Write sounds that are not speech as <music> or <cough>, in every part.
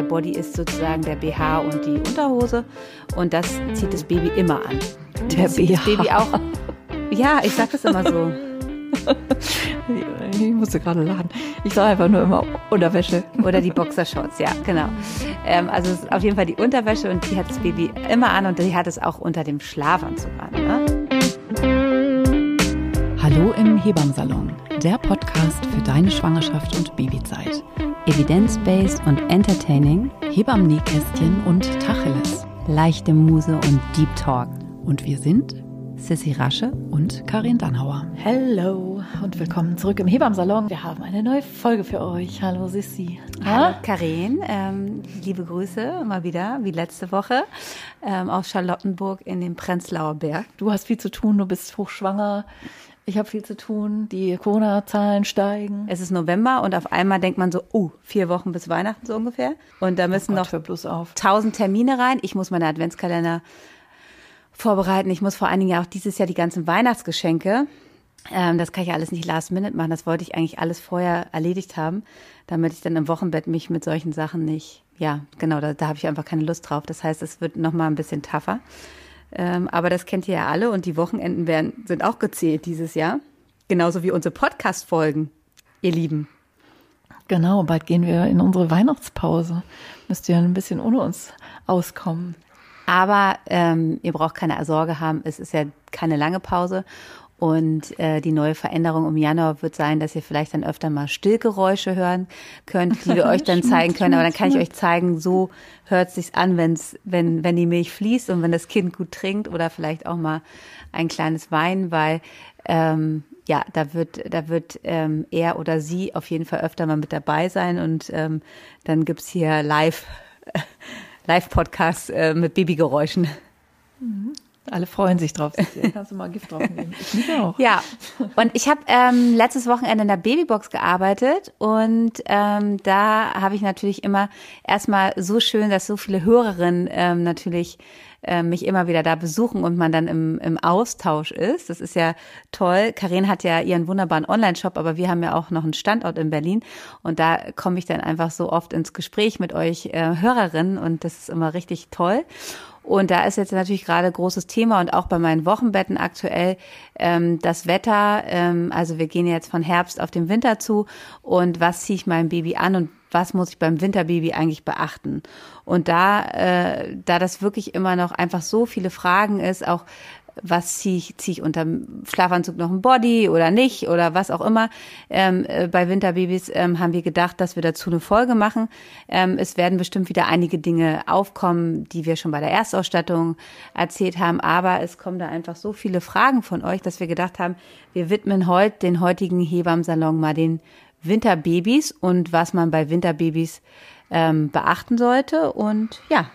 der Body ist sozusagen der BH und die Unterhose und das zieht das Baby immer an. Der BH. Das Baby auch. Ja, ich sag das immer so. <laughs> ich musste gerade lachen. Ich sage einfach nur immer Unterwäsche. Oder die Boxershorts, ja, genau. Ähm, also es ist auf jeden Fall die Unterwäsche und die hat das Baby immer an und die hat es auch unter dem Schlafanzug an. Ne? Hallo im Hebammsalon, der Podcast für deine Schwangerschaft und Babyzeit. Evidence-based und entertaining, Hebammen-Nähkästchen und Tacheles. Leichte Muse und Deep Talk. Und wir sind Sissy Rasche und Karin Dannhauer. Hallo und willkommen zurück im Hebammsalon. Wir haben eine neue Folge für euch. Hallo Sissy. Hallo Karin, ähm, liebe Grüße mal wieder, wie letzte Woche, ähm, aus Charlottenburg in den Prenzlauer Berg. Du hast viel zu tun, du bist hochschwanger. Ich habe viel zu tun, die Corona-Zahlen steigen. Es ist November und auf einmal denkt man so, oh, vier Wochen bis Weihnachten so ungefähr. Und da müssen oh Gott, noch tausend Termine rein. Ich muss meine Adventskalender vorbereiten. Ich muss vor allen Dingen ja auch dieses Jahr die ganzen Weihnachtsgeschenke. Ähm, das kann ich alles nicht last minute machen. Das wollte ich eigentlich alles vorher erledigt haben, damit ich dann im Wochenbett mich mit solchen Sachen nicht, ja, genau, da, da habe ich einfach keine Lust drauf. Das heißt, es wird noch mal ein bisschen tougher. Ähm, aber das kennt ihr ja alle und die Wochenenden werden, sind auch gezählt dieses Jahr. Genauso wie unsere Podcast-Folgen, ihr Lieben. Genau, bald gehen wir in unsere Weihnachtspause. Müsst ihr ein bisschen ohne uns auskommen. Aber ähm, ihr braucht keine Sorge haben, es ist ja keine lange Pause. Und äh, die neue Veränderung im Januar wird sein, dass ihr vielleicht dann öfter mal Stillgeräusche hören könnt, die wir euch dann <laughs> zeigen können. Aber dann kann ich euch zeigen, so hört sich's an, wenn's, wenn wenn die Milch fließt und wenn das Kind gut trinkt oder vielleicht auch mal ein kleines Wein, weil ähm, ja, da wird, da wird ähm, er oder sie auf jeden Fall öfter mal mit dabei sein und ähm, dann gibt's hier live <laughs> Live-Podcast äh, mit Babygeräuschen. Alle freuen sich drauf. <laughs> Kannst du mal Gift drauf nehmen? Ich liebe auch. Ja, und ich habe ähm, letztes Wochenende in der Babybox gearbeitet und ähm, da habe ich natürlich immer erstmal so schön, dass so viele Hörerinnen ähm, natürlich äh, mich immer wieder da besuchen und man dann im, im Austausch ist. Das ist ja toll. Karin hat ja ihren wunderbaren Online-Shop, aber wir haben ja auch noch einen Standort in Berlin und da komme ich dann einfach so oft ins Gespräch mit euch äh, Hörerinnen und das ist immer richtig toll. Und da ist jetzt natürlich gerade großes Thema und auch bei meinen Wochenbetten aktuell ähm, das Wetter. Ähm, also wir gehen jetzt von Herbst auf den Winter zu und was ziehe ich meinem Baby an und was muss ich beim Winterbaby eigentlich beachten? Und da, äh, da das wirklich immer noch einfach so viele Fragen ist, auch was ziehe ich, ziehe ich unter Schlafanzug noch ein Body oder nicht oder was auch immer. Ähm, äh, bei Winterbabys ähm, haben wir gedacht, dass wir dazu eine Folge machen. Ähm, es werden bestimmt wieder einige Dinge aufkommen, die wir schon bei der Erstausstattung erzählt haben, aber es kommen da einfach so viele Fragen von euch, dass wir gedacht haben, wir widmen heute den heutigen Hebammsalon mal den Winterbabys und was man bei Winterbabys ähm, beachten sollte und ja,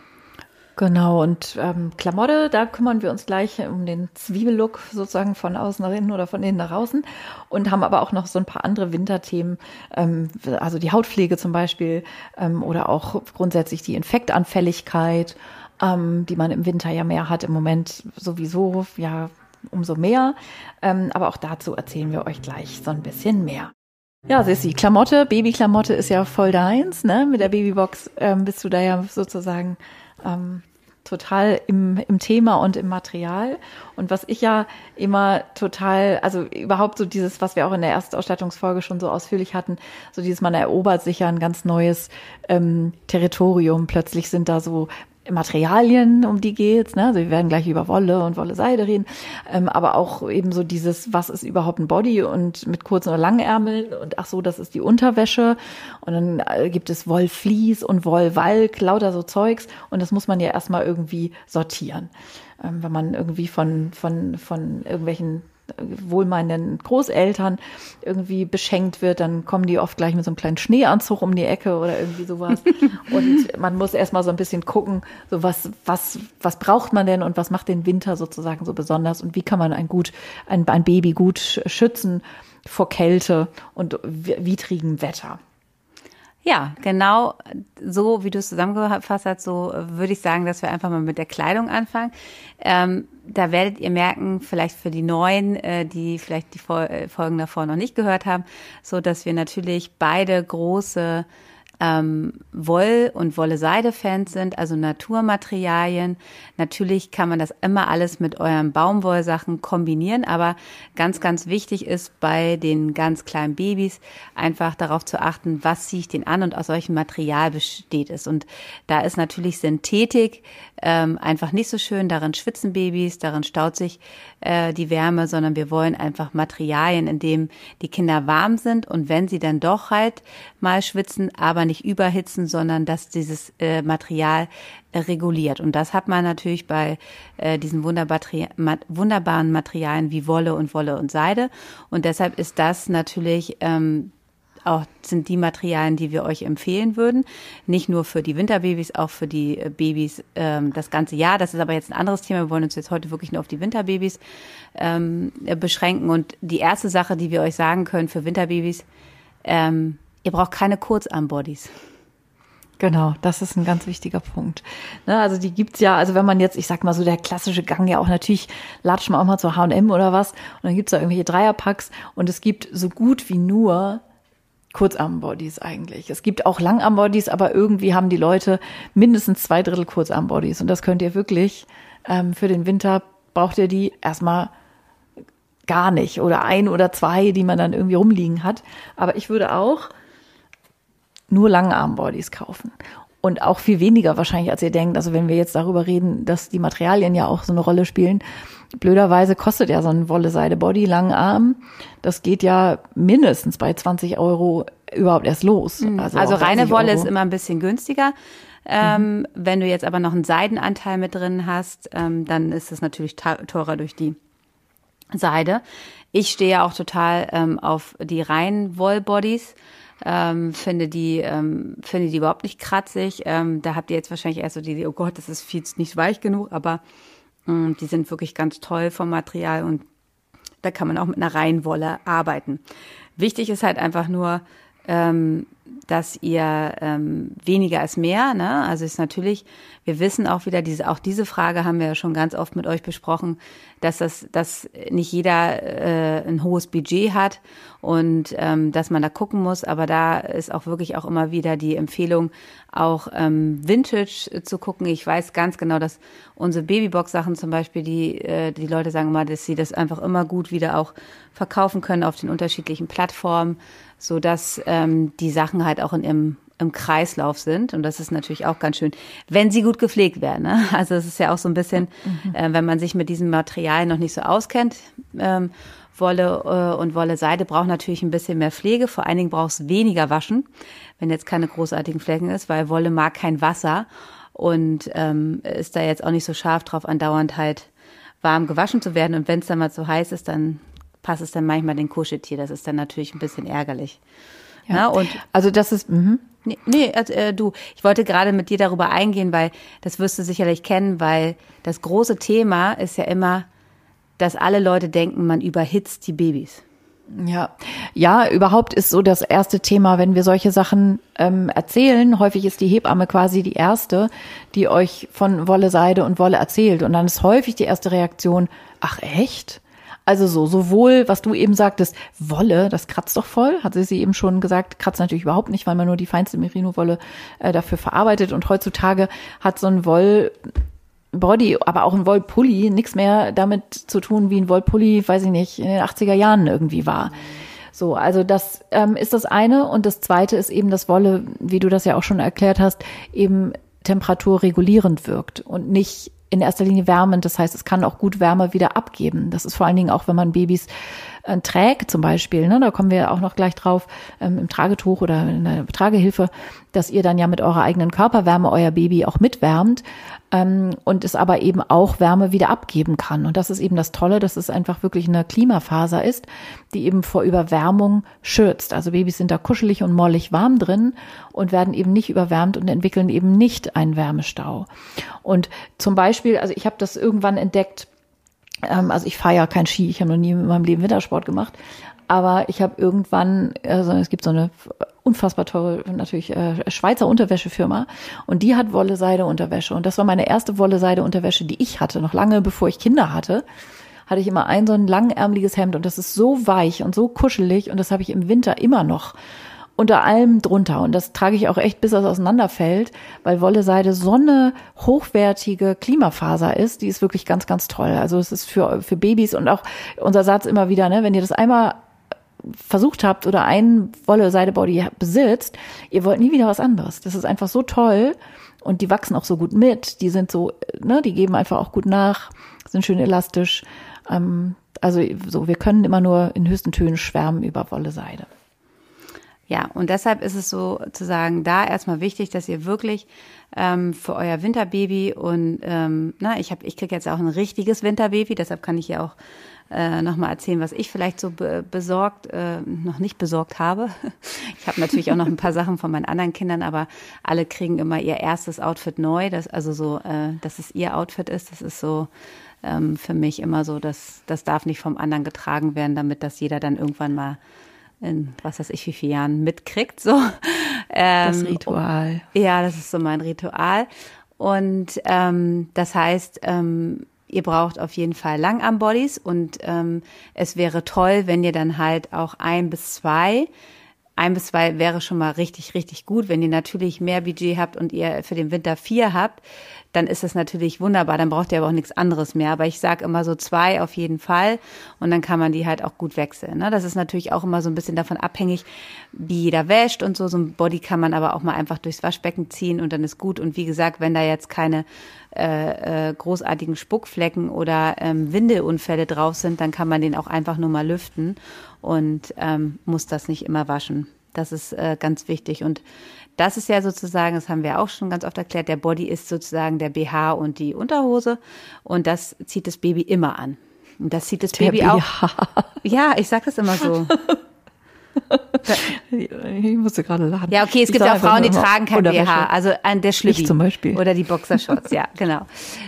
Genau, und ähm, Klamotte, da kümmern wir uns gleich um den Zwiebellook sozusagen von außen nach innen oder von innen nach außen und haben aber auch noch so ein paar andere Winterthemen, ähm, also die Hautpflege zum Beispiel ähm, oder auch grundsätzlich die Infektanfälligkeit, ähm, die man im Winter ja mehr hat, im Moment sowieso, ja, umso mehr. Ähm, aber auch dazu erzählen wir euch gleich so ein bisschen mehr. Ja, Sissi, Klamotte, Babyklamotte ist ja voll deins, ne? Mit der Babybox ähm, bist du da ja sozusagen ähm, total im, im Thema und im Material. Und was ich ja immer total, also überhaupt so dieses, was wir auch in der Erstausstattungsfolge schon so ausführlich hatten, so dieses, man erobert sich ja ein ganz neues ähm, Territorium. Plötzlich sind da so Materialien, um die geht's. Ne? Also wir werden gleich über Wolle und Wolle-Seide reden, ähm, aber auch eben so dieses, was ist überhaupt ein Body und mit kurzen oder langen Ärmeln und ach so, das ist die Unterwäsche und dann äh, gibt es Wollflies und Wollwalk, lauter so Zeugs und das muss man ja erstmal irgendwie sortieren. Ähm, wenn man irgendwie von, von, von irgendwelchen wohlmeinenden Großeltern irgendwie beschenkt wird, dann kommen die oft gleich mit so einem kleinen Schneeanzug um die Ecke oder irgendwie sowas. <laughs> und man muss erstmal so ein bisschen gucken, so was, was, was braucht man denn und was macht den Winter sozusagen so besonders und wie kann man ein gut, ein, ein Baby gut schützen vor Kälte und widrigem Wetter. Ja, genau so, wie du es zusammengefasst hast, so würde ich sagen, dass wir einfach mal mit der Kleidung anfangen. Ähm, da werdet ihr merken, vielleicht für die Neuen, äh, die vielleicht die äh, Folgen davor noch nicht gehört haben, so dass wir natürlich beide große ähm, Woll- und Wolle-Seide-Fans sind, also Naturmaterialien. Natürlich kann man das immer alles mit euren Baumwollsachen kombinieren, aber ganz, ganz wichtig ist bei den ganz kleinen Babys einfach darauf zu achten, was ziehe ich den an und aus welchem Material besteht es. Und da ist natürlich Synthetik ähm, einfach nicht so schön. Darin schwitzen Babys, darin staut sich äh, die Wärme, sondern wir wollen einfach Materialien, in dem die Kinder warm sind und wenn sie dann doch halt mal schwitzen, aber nicht überhitzen, sondern dass dieses äh, Material äh, reguliert. Und das hat man natürlich bei äh, diesen wunderbaren Materialien wie Wolle und Wolle und Seide. Und deshalb ist das natürlich ähm, auch sind die Materialien, die wir euch empfehlen würden. Nicht nur für die Winterbabys, auch für die äh, Babys ähm, das ganze Jahr. Das ist aber jetzt ein anderes Thema. Wir wollen uns jetzt heute wirklich nur auf die Winterbabys ähm, beschränken. Und die erste Sache, die wir euch sagen können für Winterbabys, ähm, ihr braucht keine Kurzarmbodies. Genau, das ist ein ganz wichtiger Punkt. Ne, also die gibt's ja, also wenn man jetzt, ich sag mal so, der klassische Gang ja auch natürlich, latscht man auch mal zu H&M oder was und dann gibt's da irgendwelche Dreierpacks und es gibt so gut wie nur Kurzarmbodies eigentlich. Es gibt auch Langarmbodies, aber irgendwie haben die Leute mindestens zwei Drittel Kurzarmbodies. Und das könnt ihr wirklich ähm, für den Winter braucht ihr die erstmal gar nicht oder ein oder zwei, die man dann irgendwie rumliegen hat. Aber ich würde auch nur Langarmbodies kaufen. Und auch viel weniger wahrscheinlich, als ihr denkt. Also wenn wir jetzt darüber reden, dass die Materialien ja auch so eine Rolle spielen, blöderweise kostet ja so ein Wolle-Seide-Body Langarm. Das geht ja mindestens bei 20 Euro überhaupt erst los. Mhm. Also, also reine Wolle Euro. ist immer ein bisschen günstiger. Ähm, mhm. Wenn du jetzt aber noch einen Seidenanteil mit drin hast, ähm, dann ist es natürlich teurer durch die Seide. Ich stehe ja auch total ähm, auf die reinen Wollbodies. Ähm, finde die ähm, finde die überhaupt nicht kratzig. Ähm, da habt ihr jetzt wahrscheinlich erst so die, oh Gott, das ist viel nicht weich genug, aber die sind wirklich ganz toll vom Material und da kann man auch mit einer Reihenwolle arbeiten. Wichtig ist halt einfach nur, ähm, dass ihr ähm, weniger ist mehr. Ne? Also ist natürlich, wir wissen auch wieder, diese, auch diese Frage haben wir ja schon ganz oft mit euch besprochen, dass das, dass nicht jeder äh, ein hohes Budget hat und ähm, dass man da gucken muss. Aber da ist auch wirklich auch immer wieder die Empfehlung, auch ähm, Vintage zu gucken. Ich weiß ganz genau, dass unsere Babybox-Sachen zum Beispiel, die, äh, die Leute sagen immer, dass sie das einfach immer gut wieder auch verkaufen können auf den unterschiedlichen Plattformen so dass ähm, die Sachen halt auch in ihrem im Kreislauf sind. Und das ist natürlich auch ganz schön, wenn sie gut gepflegt werden. Ne? <laughs> Also es ist ja auch so ein bisschen, mhm. äh, wenn man sich mit diesem Material noch nicht so auskennt. Ähm, Wolle äh, und Wolle Seide braucht natürlich ein bisschen mehr Pflege. Vor allen Dingen braucht es weniger Waschen, wenn jetzt keine großartigen Flecken ist, weil Wolle mag kein Wasser und ähm, ist da jetzt auch nicht so scharf drauf, andauernd halt warm gewaschen zu werden. Und wenn es dann mal zu heiß ist, dann passt es dann manchmal den Kuscheltier. Das ist dann natürlich ein bisschen ärgerlich. Ja, ja und also das ist, mh. Nee, nee also, äh, du, ich wollte gerade mit dir darüber eingehen, weil das wirst du sicherlich kennen, weil das große Thema ist ja immer, dass alle Leute denken, man überhitzt die Babys. Ja, ja, überhaupt ist so das erste Thema, wenn wir solche Sachen ähm, erzählen. Häufig ist die Hebamme quasi die erste, die euch von Wolle, Seide und Wolle erzählt. Und dann ist häufig die erste Reaktion, ach echt? Also so, sowohl, was du eben sagtest, Wolle, das kratzt doch voll, hat sie eben schon gesagt, kratzt natürlich überhaupt nicht, weil man nur die feinste Merino-Wolle äh, dafür verarbeitet. Und heutzutage hat so ein Woll Body, aber auch ein Wollpulli nichts mehr damit zu tun, wie ein Wollpulli, weiß ich nicht, in den 80er Jahren irgendwie war. So, also das ähm, ist das eine. Und das zweite ist eben, dass Wolle, wie du das ja auch schon erklärt hast, eben temperaturregulierend wirkt und nicht in erster Linie wärmend. Das heißt, es kann auch gut Wärme wieder abgeben. Das ist vor allen Dingen auch, wenn man Babys äh, trägt zum Beispiel, ne, da kommen wir auch noch gleich drauf, ähm, im Tragetuch oder in der Tragehilfe, dass ihr dann ja mit eurer eigenen Körperwärme euer Baby auch mitwärmt ähm, und es aber eben auch Wärme wieder abgeben kann. Und das ist eben das Tolle, dass es einfach wirklich eine Klimafaser ist, die eben vor Überwärmung schützt. Also Babys sind da kuschelig und mollig warm drin und werden eben nicht überwärmt und entwickeln eben nicht einen Wärmestau. Und zum Beispiel, also ich habe das irgendwann entdeckt, ähm, also ich fahre ja kein Ski, ich habe noch nie in meinem Leben Wintersport gemacht, aber ich habe irgendwann, also es gibt so eine unfassbar teure, natürlich äh, Schweizer Unterwäschefirma. Und die hat Wolle-Seide-Unterwäsche und das war meine erste Wolle-Seide-Unterwäsche, die ich hatte, noch lange bevor ich Kinder hatte. Hatte ich immer ein so ein langärmeliges Hemd und das ist so weich und so kuschelig und das habe ich im Winter immer noch. Unter allem drunter. Und das trage ich auch echt, bis das auseinanderfällt, weil Wolle-Seide so eine hochwertige Klimafaser ist. Die ist wirklich ganz, ganz toll. Also es ist für, für Babys und auch unser Satz immer wieder, ne, wenn ihr das einmal versucht habt oder ein Wolle-Seide-Body besitzt, ihr wollt nie wieder was anderes. Das ist einfach so toll und die wachsen auch so gut mit. Die sind so, ne, die geben einfach auch gut nach, sind schön elastisch. Ähm, also so, wir können immer nur in höchsten Tönen schwärmen über Wolle-Seide. Ja, und deshalb ist es sozusagen da erstmal wichtig, dass ihr wirklich ähm, für euer Winterbaby und ähm, na, ich habe, ich kriege jetzt auch ein richtiges Winterbaby, deshalb kann ich ja auch äh, nochmal erzählen, was ich vielleicht so be besorgt, äh, noch nicht besorgt habe. <laughs> Ich habe natürlich auch noch ein paar <laughs> Sachen von meinen anderen Kindern, aber alle kriegen immer ihr erstes Outfit neu, das also so, äh, dass es ihr Outfit ist. Das ist so ähm, für mich immer so, dass das darf nicht vom anderen getragen werden, damit das jeder dann irgendwann mal in was weiß ich wie vielen Jahren mitkriegt. So. <laughs> Ähm, das Ritual. Ja, das ist so mein Ritual. Und ähm, das heißt, ähm, ihr braucht auf jeden Fall Langarmbodies und ähm, es wäre toll, wenn ihr dann halt auch ein bis zwei ein bis zwei wäre schon mal richtig, richtig gut. Wenn ihr natürlich mehr Budget habt und ihr für den Winter vier habt, dann ist das natürlich wunderbar. Dann braucht ihr aber auch nichts anderes mehr. Aber ich sage immer so zwei auf jeden Fall und dann kann man die halt auch gut wechseln. Ne? Das ist natürlich auch immer so ein bisschen davon abhängig, wie jeder wäscht und so. So ein Body kann man aber auch mal einfach durchs Waschbecken ziehen und dann ist gut. Und wie gesagt, wenn da jetzt keine äh, äh, großartigen Spuckflecken oder ähm, Windeunfälle drauf sind, dann kann man den auch einfach nur mal lüften und ähm, muss das nicht immer waschen. Das ist äh, ganz wichtig. Und das ist ja sozusagen, das haben wir auch schon ganz oft erklärt, der Body ist sozusagen der BH und die Unterhose und das zieht das Baby immer an. Und das zieht das der Baby BH. auch. Ja, ich sag das immer so. <laughs> ich musste gerade lachen. Ja, okay, es gibt auch Frauen, die tragen kein BH, also an der Schlüppi. Ich zum Beispiel. Oder die Boxershorts, ja, genau.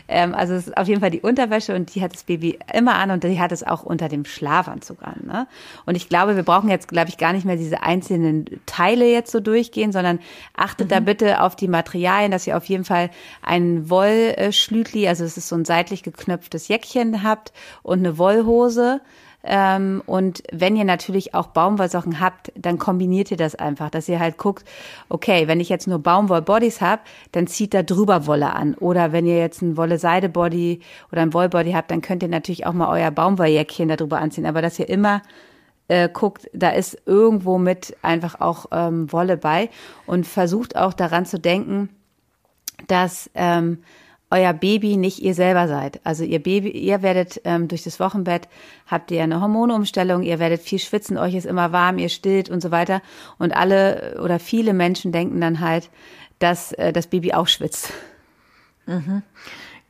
Ähm, also es ist auf jeden Fall die Unterwäsche und die hat das Baby immer an und die hat es auch unter dem Schlafanzug an. Ne? Und ich glaube, wir brauchen jetzt, glaube ich, gar nicht mehr diese einzelnen Teile jetzt so durchgehen, sondern achtet mhm. da bitte auf die Materialien, dass ihr auf jeden Fall ein Wollschlütli, also es ist so ein seitlich geknöpftes Jäckchen habt und eine Wollhose ähm, und wenn ihr natürlich auch Baumwollsocken habt, dann kombiniert ihr das einfach, dass ihr halt guckt, okay, wenn ich jetzt nur Baumwoll-Bodies habe, dann zieht da drüber Wolle an. Oder wenn ihr jetzt ein Wolle-Seide-Body oder ein Wollbody habt, dann könnt ihr natürlich auch mal euer Baumwolljäckchen darüber anziehen. Aber dass ihr immer äh, guckt, da ist irgendwo mit einfach auch ähm, Wolle bei und versucht auch daran zu denken, dass ähm, euer Baby nicht ihr selber seid. Also ihr Baby, ihr werdet ähm, durch das Wochenbett habt ihr eine Hormonumstellung, ihr werdet viel schwitzen, euch ist immer warm, ihr stillt und so weiter. Und alle oder viele Menschen denken dann halt, dass äh, das Baby auch schwitzt. Mhm.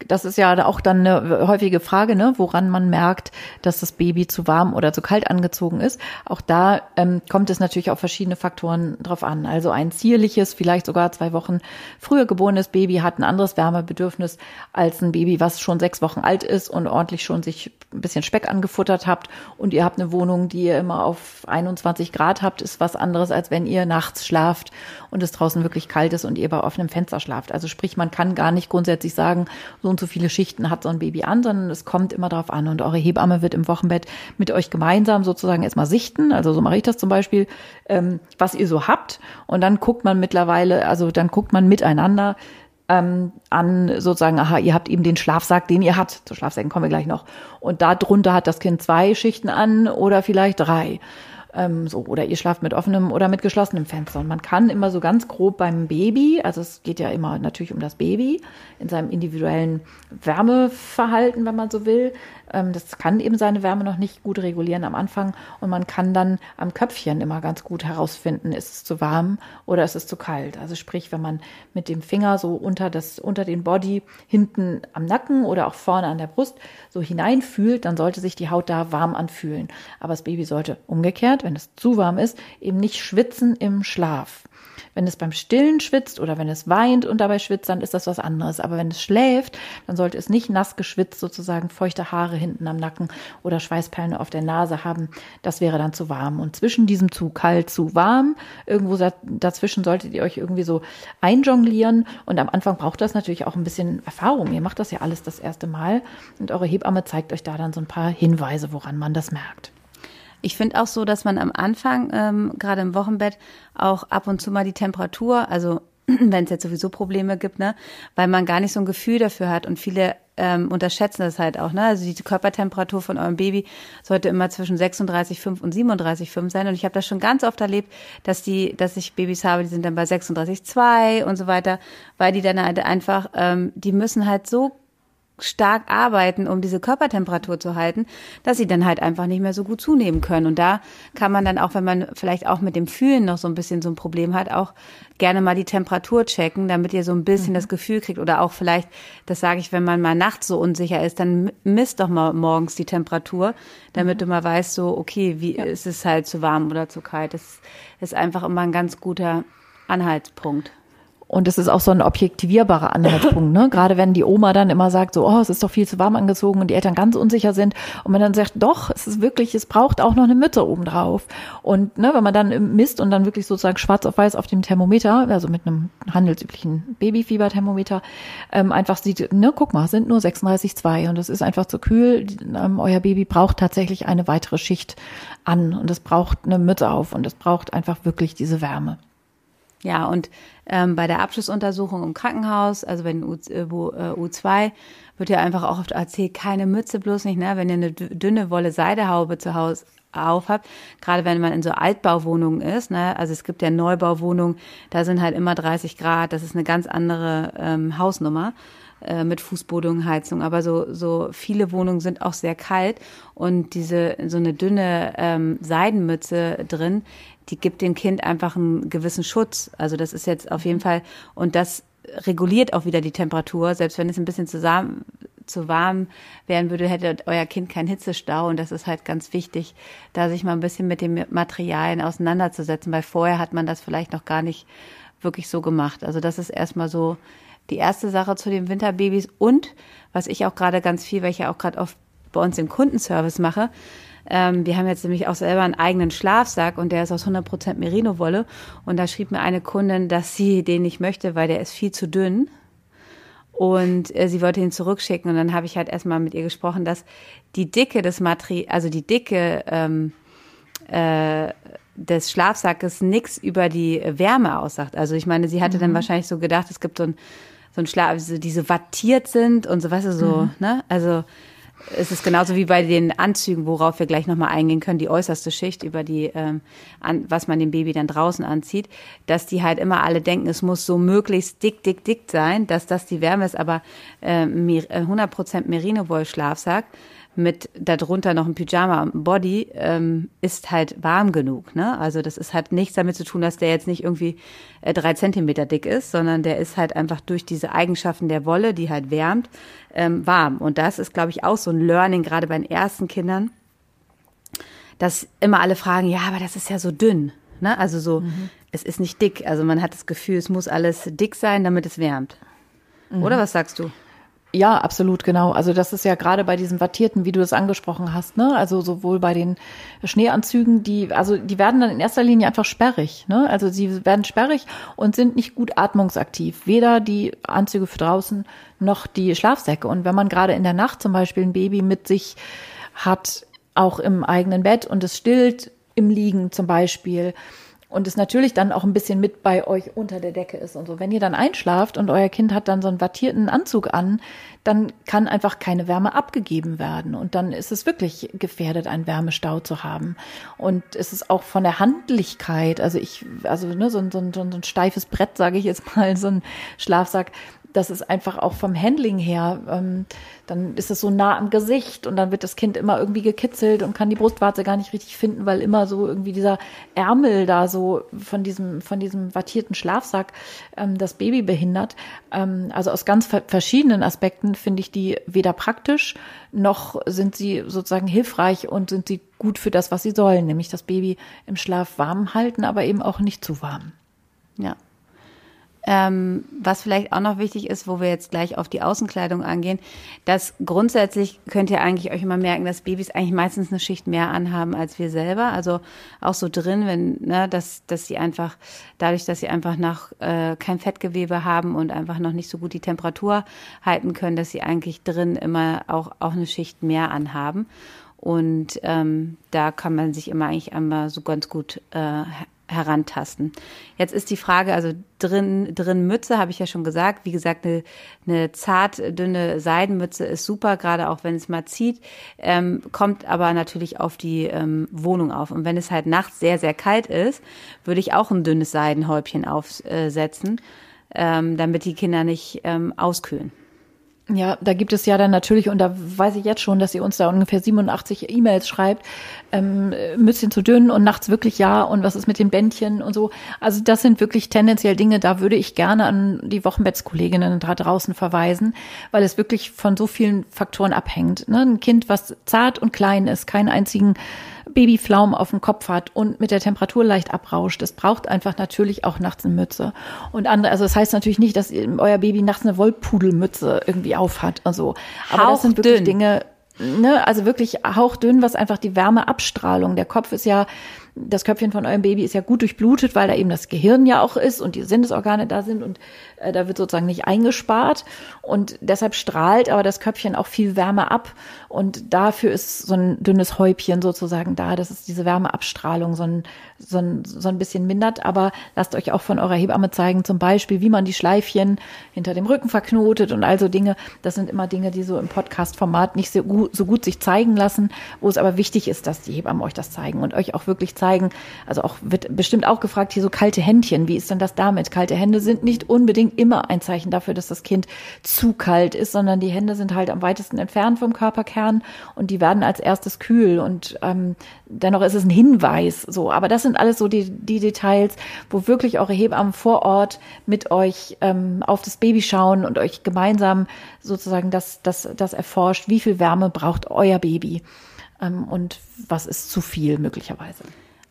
Das ist ja auch dann eine häufige Frage, ne, woran man merkt, dass das Baby zu warm oder zu kalt angezogen ist. Auch da ähm, kommt es natürlich auf verschiedene Faktoren drauf an. Also ein zierliches, vielleicht sogar zwei Wochen früher geborenes Baby hat ein anderes Wärmebedürfnis als ein Baby, was schon sechs Wochen alt ist und ordentlich schon sich ein bisschen Speck angefuttert habt und ihr habt eine Wohnung, die ihr immer auf 21 Grad habt, ist was anderes, als wenn ihr nachts schlaft und es draußen wirklich kalt ist und ihr bei offenem Fenster schlaft. Also sprich, man kann gar nicht grundsätzlich sagen, so und so viele Schichten hat so ein Baby an, sondern es kommt immer darauf an. Und eure Hebamme wird im Wochenbett mit euch gemeinsam sozusagen erstmal sichten. Also so mache ich das zum Beispiel, ähm, was ihr so habt. Und dann guckt man mittlerweile, also dann guckt man miteinander, ähm, an sozusagen, aha, ihr habt eben den Schlafsack, den ihr habt. Zu Schlafsäcken kommen wir gleich noch. Und da drunter hat das Kind zwei Schichten an oder vielleicht drei. Ähm, so, oder ihr schlaft mit offenem oder mit geschlossenem Fenster. Und man kann immer so ganz grob beim Baby, also es geht ja immer natürlich um das Baby, in seinem individuellen Wärmeverhalten, wenn man so will, das kann eben seine Wärme noch nicht gut regulieren am Anfang und man kann dann am Köpfchen immer ganz gut herausfinden, ist es zu warm oder ist es zu kalt. Also sprich, wenn man mit dem Finger so unter das, unter den Body hinten am Nacken oder auch vorne an der Brust so hineinfühlt, dann sollte sich die Haut da warm anfühlen. Aber das Baby sollte umgekehrt, wenn es zu warm ist, eben nicht schwitzen im Schlaf. Wenn es beim Stillen schwitzt oder wenn es weint und dabei schwitzt, dann ist das was anderes. Aber wenn es schläft, dann sollte es nicht nass geschwitzt, sozusagen feuchte Haare hinten am Nacken oder Schweißperlen auf der Nase haben. Das wäre dann zu warm. Und zwischen diesem zu kalt, zu warm, irgendwo dazwischen solltet ihr euch irgendwie so einjonglieren. Und am Anfang braucht das natürlich auch ein bisschen Erfahrung. Ihr macht das ja alles das erste Mal. Und eure Hebamme zeigt euch da dann so ein paar Hinweise, woran man das merkt. Ich finde auch so, dass man am Anfang, ähm, gerade im Wochenbett, auch ab und zu mal die Temperatur, also <clears throat> wenn es jetzt sowieso Probleme gibt, ne, weil man gar nicht so ein Gefühl dafür hat und viele ähm, unterschätzen das halt auch, ne? Also die Körpertemperatur von eurem Baby sollte immer zwischen 36,5 und 37,5 sein. Und ich habe das schon ganz oft erlebt, dass die, dass ich Babys habe, die sind dann bei 36,2 und so weiter, weil die dann halt einfach, ähm, die müssen halt so stark arbeiten, um diese Körpertemperatur zu halten, dass sie dann halt einfach nicht mehr so gut zunehmen können. Und da kann man dann auch, wenn man vielleicht auch mit dem Fühlen noch so ein bisschen so ein Problem hat, auch gerne mal die Temperatur checken, damit ihr so ein bisschen mhm. das Gefühl kriegt. Oder auch vielleicht, das sage ich, wenn man mal nachts so unsicher ist, dann misst doch mal morgens die Temperatur, damit mhm. du mal weißt, so, okay, wie ja. ist es halt zu warm oder zu kalt. Das ist einfach immer ein ganz guter Anhaltspunkt. Und es ist auch so ein objektivierbarer Anhaltspunkt, ne? Gerade wenn die Oma dann immer sagt, so, oh, es ist doch viel zu warm angezogen und die Eltern ganz unsicher sind. Und man dann sagt, doch, es ist wirklich, es braucht auch noch eine Mütze oben drauf. Und ne, wenn man dann misst und dann wirklich sozusagen schwarz auf weiß auf dem Thermometer, also mit einem handelsüblichen Babyfieberthermometer, ähm, einfach sieht, ne, guck mal, sind nur 36,2 und es ist einfach zu kühl. Ähm, euer Baby braucht tatsächlich eine weitere Schicht an und es braucht eine Mütze auf und es braucht einfach wirklich diese Wärme. Ja, und ähm, bei der Abschlussuntersuchung im Krankenhaus, also bei den U, äh, U2, wird ja einfach auch oft erzählt, keine Mütze bloß nicht, ne? wenn ihr eine dünne Wolle Seidehaube zu Hause auf habt, gerade wenn man in so Altbauwohnungen ist, ne? also es gibt ja Neubauwohnungen, da sind halt immer 30 Grad, das ist eine ganz andere ähm, Hausnummer äh, mit Fußboden, Heizung, aber so, so viele Wohnungen sind auch sehr kalt und diese, so eine dünne ähm, Seidenmütze drin, die gibt dem Kind einfach einen gewissen Schutz. Also das ist jetzt auf jeden Fall, und das reguliert auch wieder die Temperatur, selbst wenn es ein bisschen zusammen, zu warm werden würde, hätte euer Kind keinen Hitzestau. Und das ist halt ganz wichtig, da sich mal ein bisschen mit den Materialien auseinanderzusetzen, weil vorher hat man das vielleicht noch gar nicht wirklich so gemacht. Also das ist erstmal so die erste Sache zu den Winterbabys. Und was ich auch gerade ganz viel, weil ich ja auch gerade oft bei uns im Kundenservice mache, ähm, wir haben jetzt nämlich auch selber einen eigenen Schlafsack und der ist aus 100% Merino-Wolle. Und da schrieb mir eine Kundin, dass sie den nicht möchte, weil der ist viel zu dünn. Und äh, sie wollte ihn zurückschicken. Und dann habe ich halt erstmal mit ihr gesprochen, dass die Dicke des Materials, also die Dicke ähm, äh, des Schlafsackes nichts über die Wärme aussagt. Also ich meine, sie hatte mhm. dann wahrscheinlich so gedacht, es gibt so ein so ein Schlaf, also die so wattiert sind und so, weißt du, so, mhm. ne? Also es ist genauso wie bei den Anzügen, worauf wir gleich nochmal eingehen können, die äußerste Schicht über die, ähm, an, was man dem Baby dann draußen anzieht, dass die halt immer alle denken, es muss so möglichst dick, dick, dick sein, dass das die Wärme ist, aber äh, 100% Merino-Woll-Schlafsack mit darunter noch ein Pyjama und Body ähm, ist halt warm genug. Ne? Also das ist halt nichts damit zu tun, dass der jetzt nicht irgendwie äh, drei Zentimeter dick ist, sondern der ist halt einfach durch diese Eigenschaften der Wolle, die halt wärmt, ähm, warm. Und das ist, glaube ich, auch so ein Learning, gerade bei den ersten Kindern, dass immer alle fragen, ja, aber das ist ja so dünn. Ne? Also so, mhm. es ist nicht dick. Also man hat das Gefühl, es muss alles dick sein, damit es wärmt. Mhm. Oder was sagst du? Ja, absolut, genau. Also das ist ja gerade bei diesen Wattierten, wie du das angesprochen hast, ne? Also sowohl bei den Schneeanzügen, die, also die werden dann in erster Linie einfach sperrig, ne? Also sie werden sperrig und sind nicht gut atmungsaktiv. Weder die Anzüge für draußen noch die Schlafsäcke. Und wenn man gerade in der Nacht zum Beispiel ein Baby mit sich hat, auch im eigenen Bett und es stillt im Liegen zum Beispiel, und es natürlich dann auch ein bisschen mit bei euch unter der Decke ist und so. Wenn ihr dann einschlaft und euer Kind hat dann so einen wattierten Anzug an, dann kann einfach keine Wärme abgegeben werden und dann ist es wirklich gefährdet, einen Wärmestau zu haben. Und es ist auch von der Handlichkeit, also ich, also ne, so, ein, so, ein, so ein steifes Brett, sage ich jetzt mal, so ein Schlafsack, das ist einfach auch vom Handling her, ähm, dann ist es so nah am Gesicht und dann wird das Kind immer irgendwie gekitzelt und kann die Brustwarze gar nicht richtig finden, weil immer so irgendwie dieser Ärmel da so von diesem, von diesem wattierten Schlafsack ähm, das Baby behindert. Ähm, also aus ganz verschiedenen Aspekten finde ich die weder praktisch noch sind sie sozusagen hilfreich und sind sie gut für das, was sie sollen, nämlich das Baby im Schlaf warm halten, aber eben auch nicht zu warm. Ja, ähm, was vielleicht auch noch wichtig ist, wo wir jetzt gleich auf die Außenkleidung angehen, dass grundsätzlich könnt ihr eigentlich euch immer merken, dass Babys eigentlich meistens eine Schicht mehr anhaben als wir selber. Also auch so drin, wenn, ne, dass, dass sie einfach, dadurch, dass sie einfach noch äh, kein Fettgewebe haben und einfach noch nicht so gut die Temperatur halten können, dass sie eigentlich drin immer auch, auch eine Schicht mehr anhaben. Und ähm, da kann man sich immer eigentlich einmal so ganz gut äh, herantasten. Jetzt ist die Frage, also drin, drin Mütze, habe ich ja schon gesagt. Wie gesagt, eine, eine zart, dünne Seidenmütze ist super, gerade auch wenn es mal zieht, ähm, kommt aber natürlich auf die ähm, Wohnung auf. Und wenn es halt nachts sehr, sehr kalt ist, würde ich auch ein dünnes Seidenhäubchen aufsetzen, ähm, damit die Kinder nicht ähm, auskühlen. Ja, da gibt es ja dann natürlich, und da weiß ich jetzt schon, dass sie uns da ungefähr 87 E-Mails schreibt, ähm, Mützchen zu dünn und nachts wirklich ja und was ist mit den Bändchen und so. Also das sind wirklich tendenziell Dinge, da würde ich gerne an die Wochenbettskolleginnen da draußen verweisen, weil es wirklich von so vielen Faktoren abhängt. Ne? Ein Kind, was zart und klein ist, keinen einzigen Babyflaum auf dem Kopf hat und mit der Temperatur leicht abrauscht, das braucht einfach natürlich auch nachts eine Mütze. Und andere, also das heißt natürlich nicht, dass euer Baby nachts eine Wollpudelmütze irgendwie aufhat. Also, aber Hauchdünn. das sind wirklich Dinge, ne, also wirklich hauchdünn, was einfach die Wärmeabstrahlung. Der Kopf ist ja das Köpfchen von eurem Baby ist ja gut durchblutet, weil da eben das Gehirn ja auch ist und die Sinnesorgane da sind und äh, da wird sozusagen nicht eingespart. Und deshalb strahlt aber das Köpfchen auch viel Wärme ab. Und dafür ist so ein dünnes Häubchen sozusagen da, dass es diese Wärmeabstrahlung so ein, so ein, so ein bisschen mindert, aber lasst euch auch von eurer Hebamme zeigen, zum Beispiel, wie man die Schleifchen hinter dem Rücken verknotet und also Dinge, das sind immer Dinge, die so im Podcast-Format nicht so gut, so gut sich zeigen lassen, wo es aber wichtig ist, dass die Hebammen euch das zeigen und euch auch wirklich zeigen, zeigen. Also auch wird bestimmt auch gefragt, hier so kalte Händchen, wie ist denn das damit? Kalte Hände sind nicht unbedingt immer ein Zeichen dafür, dass das Kind zu kalt ist, sondern die Hände sind halt am weitesten entfernt vom Körperkern und die werden als erstes kühl und ähm, dennoch ist es ein Hinweis so. Aber das sind alles so die, die Details, wo wirklich eure Hebammen vor Ort mit euch ähm, auf das Baby schauen und euch gemeinsam sozusagen das, das, das erforscht, wie viel Wärme braucht euer Baby ähm, und was ist zu viel möglicherweise.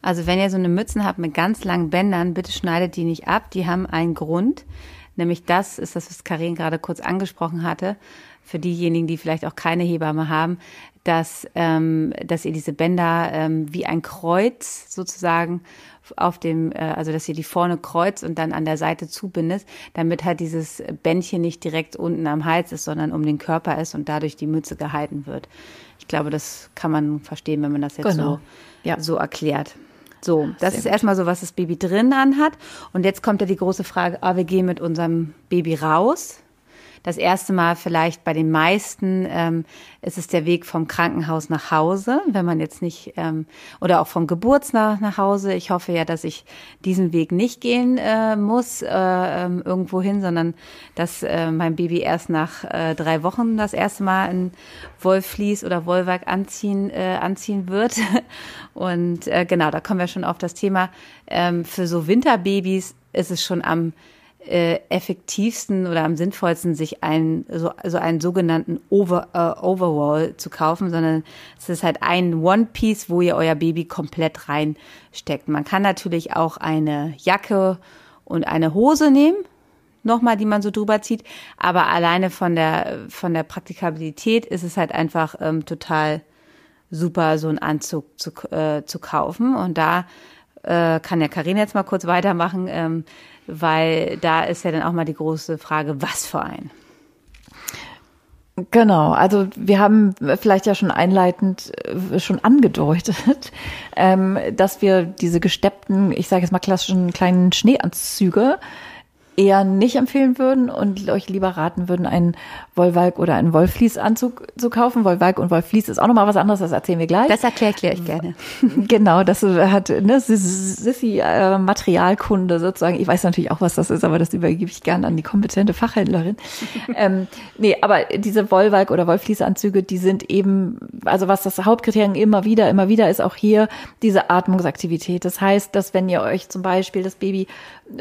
Also wenn ihr so eine Mützen habt mit ganz langen Bändern, bitte schneidet die nicht ab. Die haben einen Grund. Nämlich das ist das, was Karin gerade kurz angesprochen hatte. Für diejenigen, die vielleicht auch keine Hebamme haben, dass, ähm, dass ihr diese Bänder ähm, wie ein Kreuz sozusagen auf dem, äh, also dass ihr die vorne kreuzt und dann an der Seite zubindet, damit halt dieses Bändchen nicht direkt unten am Hals ist, sondern um den Körper ist und dadurch die Mütze gehalten wird. Ich glaube, das kann man verstehen, wenn man das jetzt genau. so, ja. so erklärt. So, das Sehr ist gut. erstmal so, was das Baby drin anhat. Und jetzt kommt ja die große Frage, ah, wir gehen mit unserem Baby raus das erste Mal vielleicht bei den meisten ähm, ist es der Weg vom Krankenhaus nach Hause, wenn man jetzt nicht, ähm, oder auch vom Geburtsnach nach Hause. Ich hoffe ja, dass ich diesen Weg nicht gehen äh, muss äh, ähm, irgendwo hin, sondern dass äh, mein Baby erst nach äh, drei Wochen das erste Mal in Wollflies oder Wollwerk anziehen, äh, anziehen wird. <laughs> Und äh, genau, da kommen wir schon auf das Thema. Ähm, für so Winterbabys ist es schon am äh, effektivsten oder am sinnvollsten, sich einen so, so einen sogenannten Over, äh, Overall zu kaufen, sondern es ist halt ein One Piece, wo ihr euer Baby komplett reinsteckt. Man kann natürlich auch eine Jacke und eine Hose nehmen, nochmal, die man so drüber zieht, aber alleine von der von der Praktikabilität ist es halt einfach ähm, total super, so einen Anzug zu, äh, zu kaufen und da äh, kann ja Karin jetzt mal kurz weitermachen. Ähm, weil da ist ja dann auch mal die große Frage, was für ein? Genau, also wir haben vielleicht ja schon einleitend äh, schon angedeutet, <laughs> ähm, dass wir diese gesteppten, ich sage jetzt mal klassischen kleinen Schneeanzüge eher nicht empfehlen würden und euch lieber raten würden, einen Wollwalk oder einen Wollfließanzug zu kaufen. Wollwalk und Wollfließ ist auch nochmal was anderes, das erzählen wir gleich. Das erkläre erklär ich gerne. <laughs> Genau, das hat ne, Sissi äh, Materialkunde sozusagen. Ich weiß natürlich auch, was das ist, aber das übergebe ich gerne an die kompetente Fachhändlerin. <laughs> ähm, nee, aber diese Wollwalk oder Wollfließanzüge, die sind eben, also was das Hauptkriterium immer wieder, immer wieder ist auch hier diese Atmungsaktivität. Das heißt, dass wenn ihr euch zum Beispiel das Baby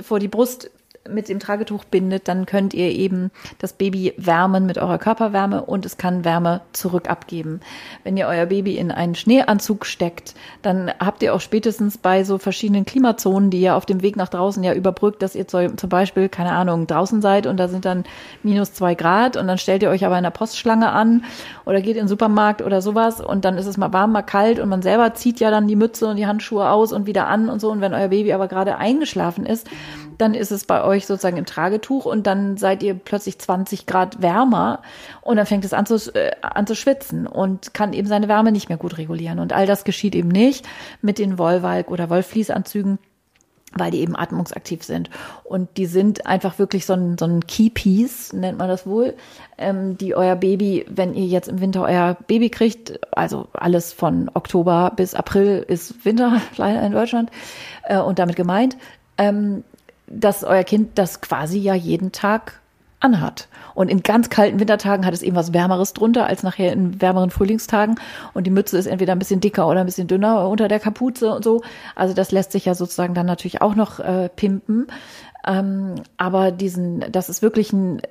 vor die Brust mit dem Tragetuch bindet, dann könnt ihr eben das Baby wärmen mit eurer Körperwärme und es kann Wärme zurück abgeben. Wenn ihr euer Baby in einen Schneeanzug steckt, dann habt ihr auch spätestens bei so verschiedenen Klimazonen, die ihr auf dem Weg nach draußen ja überbrückt, dass ihr zum Beispiel, keine Ahnung, draußen seid und da sind dann minus zwei Grad und dann stellt ihr euch aber in der Postschlange an oder geht in den Supermarkt oder sowas und dann ist es mal warm, mal kalt und man selber zieht ja dann die Mütze und die Handschuhe aus und wieder an und so und wenn euer Baby aber gerade eingeschlafen ist, dann ist es bei euch sozusagen im Tragetuch und dann seid ihr plötzlich 20 Grad wärmer und dann fängt es an zu, äh, an zu schwitzen und kann eben seine Wärme nicht mehr gut regulieren. Und all das geschieht eben nicht mit den Wollwalk- oder Wollfließanzügen weil die eben atmungsaktiv sind. Und die sind einfach wirklich so ein, so ein Key Piece, nennt man das wohl, ähm, die euer Baby, wenn ihr jetzt im Winter euer Baby kriegt, also alles von Oktober bis April ist Winter, <laughs> leider in Deutschland, äh, und damit gemeint, ähm, dass euer Kind das quasi ja jeden Tag anhat. Und in ganz kalten Wintertagen hat es eben was Wärmeres drunter als nachher in wärmeren Frühlingstagen. Und die Mütze ist entweder ein bisschen dicker oder ein bisschen dünner unter der Kapuze und so. Also das lässt sich ja sozusagen dann natürlich auch noch äh, pimpen. Ähm, aber diesen, das ist wirklich ein,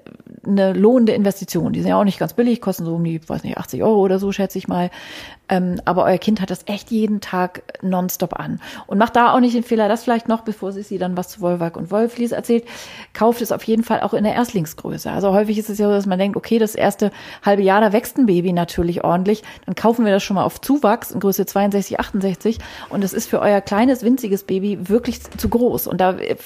eine lohnende Investition. Die sind ja auch nicht ganz billig, kosten so um die, weiß nicht, 80 Euro oder so, schätze ich mal. Ähm, aber euer Kind hat das echt jeden Tag nonstop an. Und macht da auch nicht den Fehler, das vielleicht noch, bevor sie sie dann was zu Wollwag und Wollflies erzählt, kauft es auf jeden Fall auch in der Erstlingsgröße. Also häufig ist es ja so, dass man denkt, okay, das erste halbe Jahr, da wächst ein Baby natürlich ordentlich. Dann kaufen wir das schon mal auf Zuwachs in Größe 62, 68. Und das ist für euer kleines, winziges Baby wirklich zu groß. Und da äh,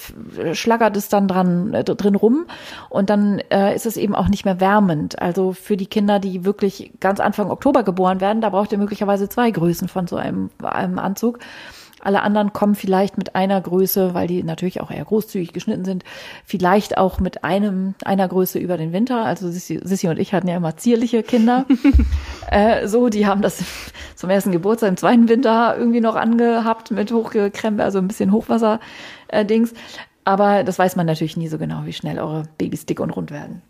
schlagert es dann dran, äh, drin rum. Und dann äh, ist es eben auch nicht mehr wärmend. Also für die Kinder, die wirklich ganz Anfang Oktober geboren werden, da braucht ihr möglicherweise zwei Größen von so einem, einem Anzug. Alle anderen kommen vielleicht mit einer Größe, weil die natürlich auch eher großzügig geschnitten sind, vielleicht auch mit einem einer Größe über den Winter. Also Sissi, Sissi und ich hatten ja immer zierliche Kinder. <laughs> äh, so, die haben das zum ersten Geburtstag, im zweiten Winter irgendwie noch angehabt mit hochgekrempelt, also ein bisschen Hochwasser-Dings. Äh, Aber das weiß man natürlich nie so genau, wie schnell eure Babys dick und rund werden.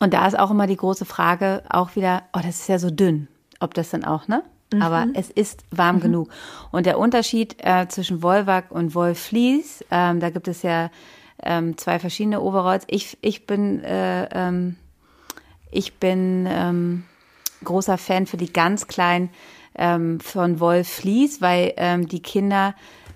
Und da ist auch immer die große Frage, auch wieder, oh, das ist ja so dünn. Ob das dann auch, ne? Mhm. Aber es ist warm mhm. genug. Und der Unterschied äh, zwischen Wollwack und Wollflies, ähm, da gibt es ja ähm, zwei verschiedene Overalls. Ich, ich bin, äh, ähm, ich bin ähm, großer Fan für die ganz kleinen ähm, von Wollflies, weil ähm, die Kinder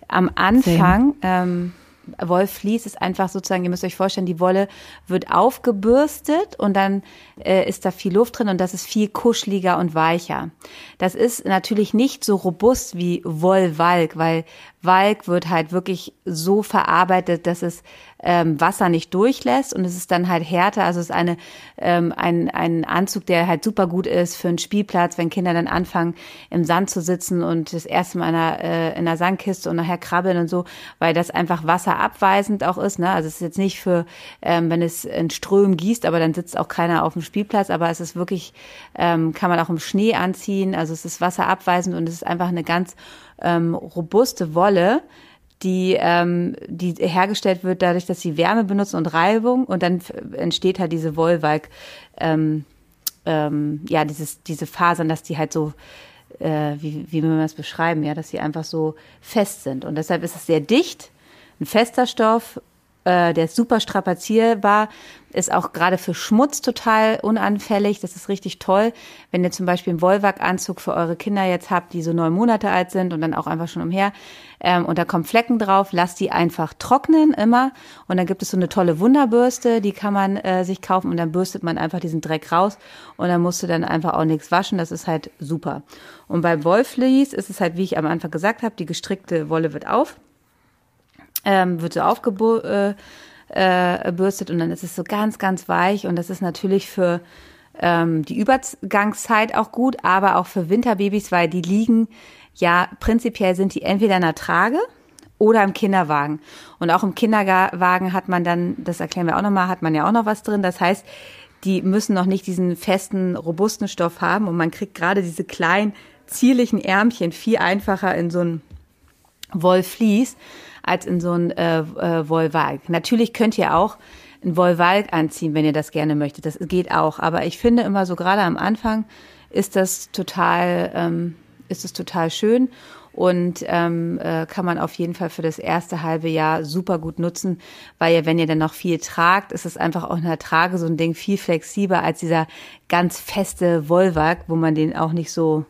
am Anfang, ähm, Wollflies ist einfach sozusagen, ihr müsst euch vorstellen, die Wolle wird aufgebürstet und dann äh, ist da viel Luft drin und das ist viel kuscheliger und weicher. Das ist natürlich nicht so robust wie Wollwalk, weil Walk wird halt wirklich so verarbeitet, dass es ähm, Wasser nicht durchlässt und es ist dann halt härter. Also es ist eine, ähm, ein, ein Anzug, der halt super gut ist für einen Spielplatz, wenn Kinder dann anfangen, im Sand zu sitzen und das erste Mal in einer, äh, in einer Sandkiste und nachher krabbeln und so, weil das einfach wasserabweisend auch ist. Ne? Also es ist jetzt nicht für, ähm, wenn es in Strömen gießt, aber dann sitzt auch keiner auf dem Spielplatz, aber es ist wirklich, ähm, kann man auch im Schnee anziehen. Also es ist wasserabweisend und es ist einfach eine ganz ähm, robuste Wolle, die, ähm, die hergestellt wird dadurch, dass sie Wärme benutzen und Reibung und dann entsteht halt diese Wollwalk, ähm, ähm, ja, dieses, diese Fasern, dass die halt so, äh, wie, wie will man das beschreiben, ja, dass sie einfach so fest sind. Und deshalb ist es sehr dicht, ein fester Stoff, äh, der ist super strapazierbar, ist auch gerade für Schmutz total unanfällig. Das ist richtig toll. Wenn ihr zum Beispiel einen Wollwack-Anzug für eure Kinder jetzt habt, die so neun Monate alt sind und dann auch einfach schon umher, ähm, und da kommen Flecken drauf, lasst die einfach trocknen immer. Und dann gibt es so eine tolle Wunderbürste, die kann man äh, sich kaufen und dann bürstet man einfach diesen Dreck raus und dann musst du dann einfach auch nichts waschen. Das ist halt super. Und bei Wollfleece ist es halt, wie ich am Anfang gesagt habe, die gestrickte Wolle wird auf, ähm, wird so aufgebürstet. Äh, äh, und dann ist es so ganz, ganz weich und das ist natürlich für ähm, die Übergangszeit auch gut, aber auch für Winterbabys, weil die liegen, ja, prinzipiell sind die entweder in der Trage oder im Kinderwagen. Und auch im Kinderwagen hat man dann, das erklären wir auch nochmal, hat man ja auch noch was drin. Das heißt, die müssen noch nicht diesen festen, robusten Stoff haben und man kriegt gerade diese kleinen, zierlichen Ärmchen viel einfacher in so ein Wollflies als in so ein äh, äh, Wollwalk. Natürlich könnt ihr auch ein Wollwalk anziehen, wenn ihr das gerne möchtet. Das geht auch. Aber ich finde immer so gerade am Anfang ist das total, ähm, ist es total schön und ähm, äh, kann man auf jeden Fall für das erste halbe Jahr super gut nutzen, weil ihr, wenn ihr dann noch viel tragt, ist es einfach auch in der Trage so ein Ding viel flexibler als dieser ganz feste Wollwalk, wo man den auch nicht so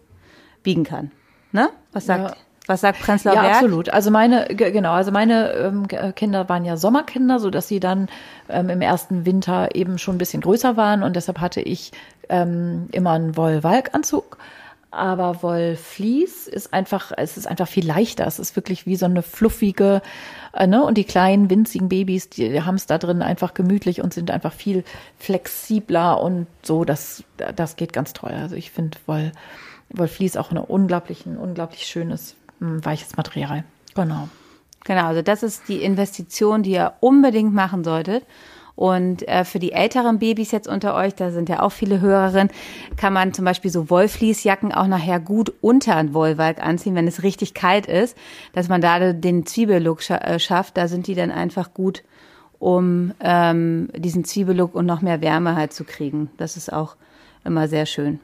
biegen kann. Ne? Was sagt? Ja. Was sagt Prenzlauer Berg? Ja, absolut. Also meine, genau, also meine ähm, Kinder waren ja Sommerkinder, so dass sie dann ähm, im ersten Winter eben schon ein bisschen größer waren und deshalb hatte ich ähm, immer einen Wollwalk-Anzug Aber Wollflies ist einfach, es ist einfach viel leichter. Es ist wirklich wie so eine fluffige, äh, ne? Und die kleinen, winzigen Babys, die haben es da drin einfach gemütlich und sind einfach viel flexibler und so. Das, das geht ganz toll. Also ich finde Woll, Wollflies auch ein unglaublich, ein unglaublich schönes, weiches Material. Genau. Genau, also das ist die Investition, die ihr unbedingt machen solltet. Und äh, für die älteren Babys jetzt unter euch, da sind ja auch viele Hörerinnen, kann man zum Beispiel so Wollfließjacken auch nachher gut unter ein Wollwalk anziehen, wenn es richtig kalt ist, dass man da den Zwiebellook scha äh, schafft. Da sind die dann einfach gut, um ähm, diesen Zwiebellook und noch mehr Wärme halt zu kriegen. Das ist auch immer sehr schön.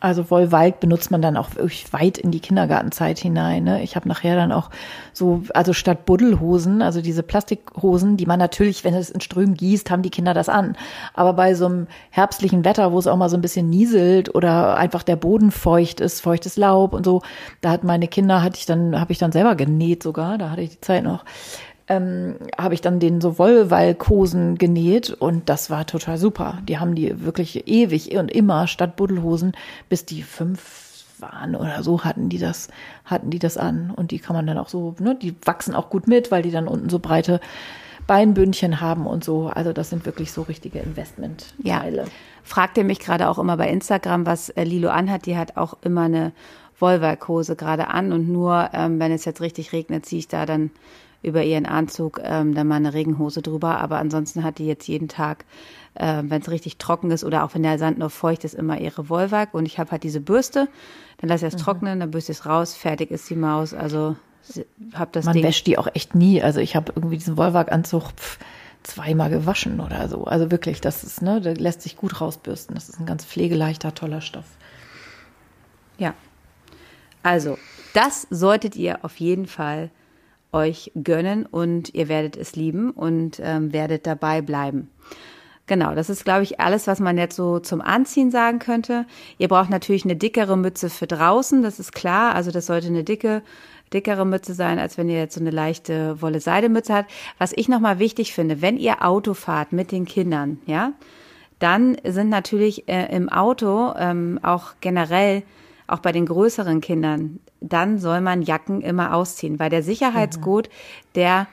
Also Wollwalk benutzt man dann auch wirklich weit in die Kindergartenzeit hinein. Ne? Ich habe nachher dann auch so, also statt Buddelhosen, also diese Plastikhosen, die man natürlich, wenn es in Strömen gießt, haben die Kinder das an. Aber bei so einem herbstlichen Wetter, wo es auch mal so ein bisschen nieselt oder einfach der Boden feucht ist, feuchtes Laub und so, da hat meine Kinder, hatte ich dann, habe ich dann selber genäht sogar, da hatte ich die Zeit noch ähm, habe ich dann den so Wollwalkhosen genäht und das war total super. Die haben die wirklich ewig und immer statt Buddelhosen, bis die fünf waren oder so hatten die das, hatten die das an. Und die kann man dann auch so, ne, die wachsen auch gut mit, weil die dann unten so breite Beinbündchen haben und so. Also das sind wirklich so richtige Investmentteile. Ja. Fragt ihr mich gerade auch immer bei Instagram, was äh, Lilo anhat. Die hat auch immer eine Wollwalkhose gerade an und nur, ähm, wenn es jetzt richtig regnet, ziehe ich da dann über ihren Anzug ähm, dann mal eine Regenhose drüber. Aber ansonsten hat die jetzt jeden Tag, äh, wenn es richtig trocken ist oder auch wenn der Sand noch feucht ist, immer ihre Wollwerk. Und ich habe halt diese Bürste. Dann lasse ich es mhm. trocknen, dann bürste ich es raus, fertig ist die Maus. Also habe das Man Ding. wäscht die auch echt nie. Also ich habe irgendwie diesen Wollwerkanzug zweimal gewaschen oder so. Also wirklich, das ist, ne, der lässt sich gut rausbürsten. Das ist ein ganz pflegeleichter, toller Stoff. Ja. Also, das solltet ihr auf jeden Fall euch gönnen und ihr werdet es lieben und ähm, werdet dabei bleiben. Genau, das ist, glaube ich, alles, was man jetzt so zum Anziehen sagen könnte. Ihr braucht natürlich eine dickere Mütze für draußen, das ist klar. Also das sollte eine dicke, dickere Mütze sein, als wenn ihr jetzt so eine leichte Wolle-Seide-Mütze habt. Was ich nochmal wichtig finde, wenn ihr Auto fahrt mit den Kindern, ja, dann sind natürlich äh, im Auto ähm, auch generell auch bei den größeren Kindern, dann soll man Jacken immer ausziehen, weil der Sicherheitsgurt, der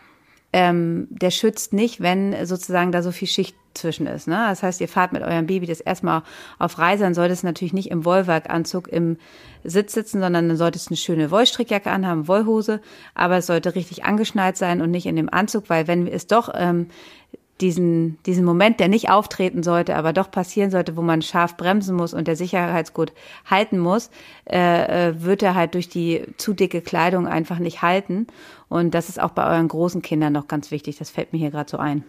ähm, der schützt nicht, wenn sozusagen da so viel Schicht zwischen ist. Ne? Das heißt, ihr fahrt mit eurem Baby das erstmal auf Reise, dann sollte es natürlich nicht im Wollwerkanzug im Sitz sitzen, sondern dann sollte es eine schöne Wollstrickjacke anhaben, Wollhose, aber es sollte richtig angeschnallt sein und nicht in dem Anzug, weil wenn es doch ähm, diesen, diesen Moment, der nicht auftreten sollte, aber doch passieren sollte, wo man scharf bremsen muss und der Sicherheitsgurt halten muss, äh, äh, wird er halt durch die zu dicke Kleidung einfach nicht halten. Und das ist auch bei euren großen Kindern noch ganz wichtig. Das fällt mir hier gerade so ein.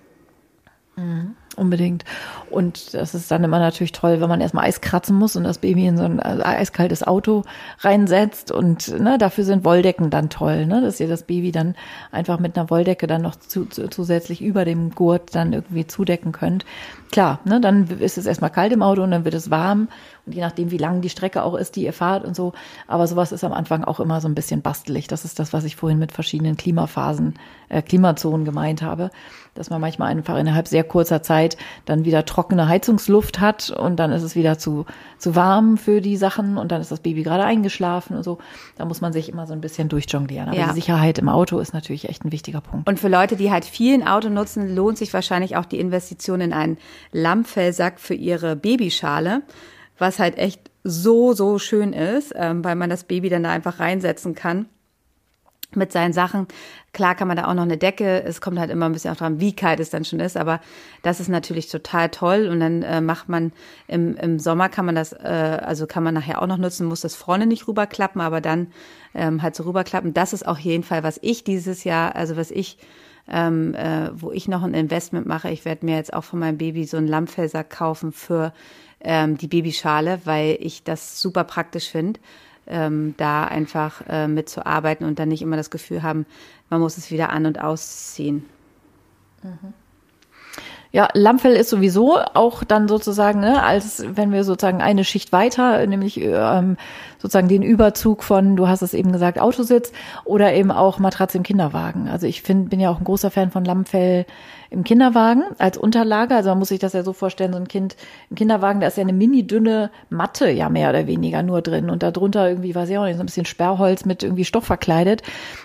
Mhm. Unbedingt. Und das ist dann immer natürlich toll, wenn man erstmal Eis kratzen muss und das Baby in so ein äh, eiskaltes Auto reinsetzt. Und ne, dafür sind Wolldecken dann toll, ne? dass ihr das Baby dann einfach mit einer Wolldecke dann noch zu, zu, zusätzlich über dem Gurt dann irgendwie zudecken könnt. Klar, ne, dann ist es erstmal kalt im Auto und dann wird es warm und je nachdem, wie lang die Strecke auch ist, die ihr fahrt und so. Aber sowas ist am Anfang auch immer so ein bisschen bastelig. Das ist das, was ich vorhin mit verschiedenen Klimaphasen, äh, Klimazonen gemeint habe. Dass man manchmal einfach innerhalb sehr kurzer Zeit dann wieder trockene Heizungsluft hat und dann ist es wieder zu, zu warm für die Sachen und dann ist das Baby gerade eingeschlafen und so. Da muss man sich immer so ein bisschen durchjonglieren. Aber ja. die Sicherheit im Auto ist natürlich echt ein wichtiger Punkt. Und für Leute, die halt viel ein Auto nutzen, lohnt sich wahrscheinlich auch die Investition in einen Lammfellsack für ihre Babyschale was halt echt so, so schön ist, ähm, weil man das Baby dann da einfach reinsetzen kann mit seinen Sachen. Klar kann man da auch noch eine Decke, es kommt halt immer ein bisschen auch dran, wie kalt es dann schon ist, aber das ist natürlich total toll und dann äh, macht man im, im Sommer kann man das, äh, also kann man nachher auch noch nutzen, muss das vorne nicht rüberklappen, aber dann ähm, halt so rüberklappen. Das ist auf jeden Fall, was ich dieses Jahr, also was ich ähm, äh, wo ich noch ein Investment mache. Ich werde mir jetzt auch von meinem Baby so einen Lammfellsack kaufen für ähm, die Babyschale, weil ich das super praktisch finde, ähm, da einfach äh, mitzuarbeiten und dann nicht immer das Gefühl haben, man muss es wieder an- und ausziehen. Mhm. Ja, Lammfell ist sowieso auch dann sozusagen, ne, als wenn wir sozusagen eine Schicht weiter, nämlich ähm, sozusagen den Überzug von, du hast es eben gesagt, Autositz oder eben auch Matratze im Kinderwagen. Also ich finde, bin ja auch ein großer Fan von Lammfell im Kinderwagen als Unterlage. Also man muss sich das ja so vorstellen, so ein Kind im Kinderwagen, da ist ja eine mini dünne Matte ja mehr oder weniger nur drin und darunter irgendwie, weiß ich auch nicht, so ein bisschen Sperrholz mit irgendwie Stoff verkleidet.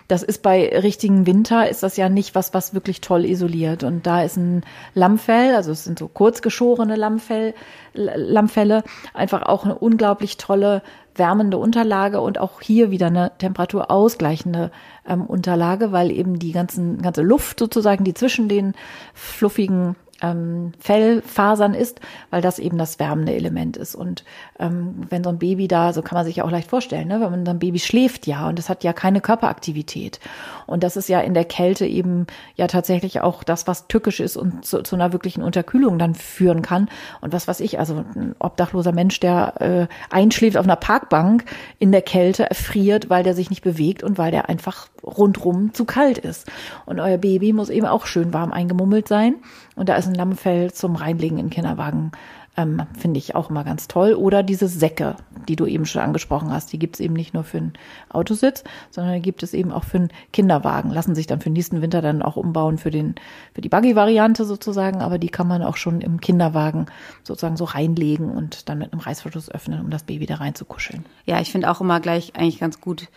Das ist bei richtigen Winter, ist das ja nicht was, was wirklich toll isoliert. Und da ist ein Lammfell, also es sind so kurzgeschorene Lammfell, Lammfelle, einfach auch eine unglaublich tolle wärmende Unterlage und auch hier wieder eine temperaturausgleichende ähm, Unterlage, weil eben die ganzen, ganze Luft sozusagen, die zwischen den fluffigen ähm, Fellfasern ist, weil das eben das wärmende Element ist. Und ähm, wenn so ein Baby da, so kann man sich ja auch leicht vorstellen, ne? wenn man so ein Baby schläft ja und es hat ja keine Körperaktivität. Und das ist ja in der Kälte eben ja tatsächlich auch das, was tückisch ist und zu, zu einer wirklichen Unterkühlung dann führen kann. Und was weiß ich, also ein obdachloser Mensch, der äh, einschläft auf einer Parkbank in der Kälte, erfriert, weil der sich nicht bewegt und weil der einfach rundrum zu kalt ist. Und euer Baby muss eben auch schön warm eingemummelt sein. Und da ist ein Lammfell zum Reinlegen in Kinderwagen, ähm, finde ich auch immer ganz toll. Oder diese Säcke, die du eben schon angesprochen hast, die gibt es eben nicht nur für einen Autositz, sondern die gibt es eben auch für einen Kinderwagen. Lassen sich dann für den nächsten Winter dann auch umbauen für den für die Buggy-Variante sozusagen, aber die kann man auch schon im Kinderwagen sozusagen so reinlegen und dann mit einem Reißverschluss öffnen, um das Baby da reinzukuscheln. Ja, ich finde auch immer gleich eigentlich ganz gut,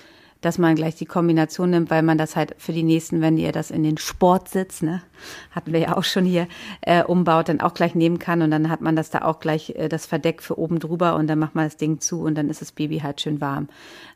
dass man gleich die Kombination nimmt, weil man das halt für die nächsten, wenn ihr das in den Sport sitzt, ne, hatten wir ja auch schon hier, äh, umbaut, dann auch gleich nehmen kann und dann hat man das da auch gleich äh, das Verdeck für oben drüber und dann macht man das Ding zu und dann ist das Baby halt schön warm.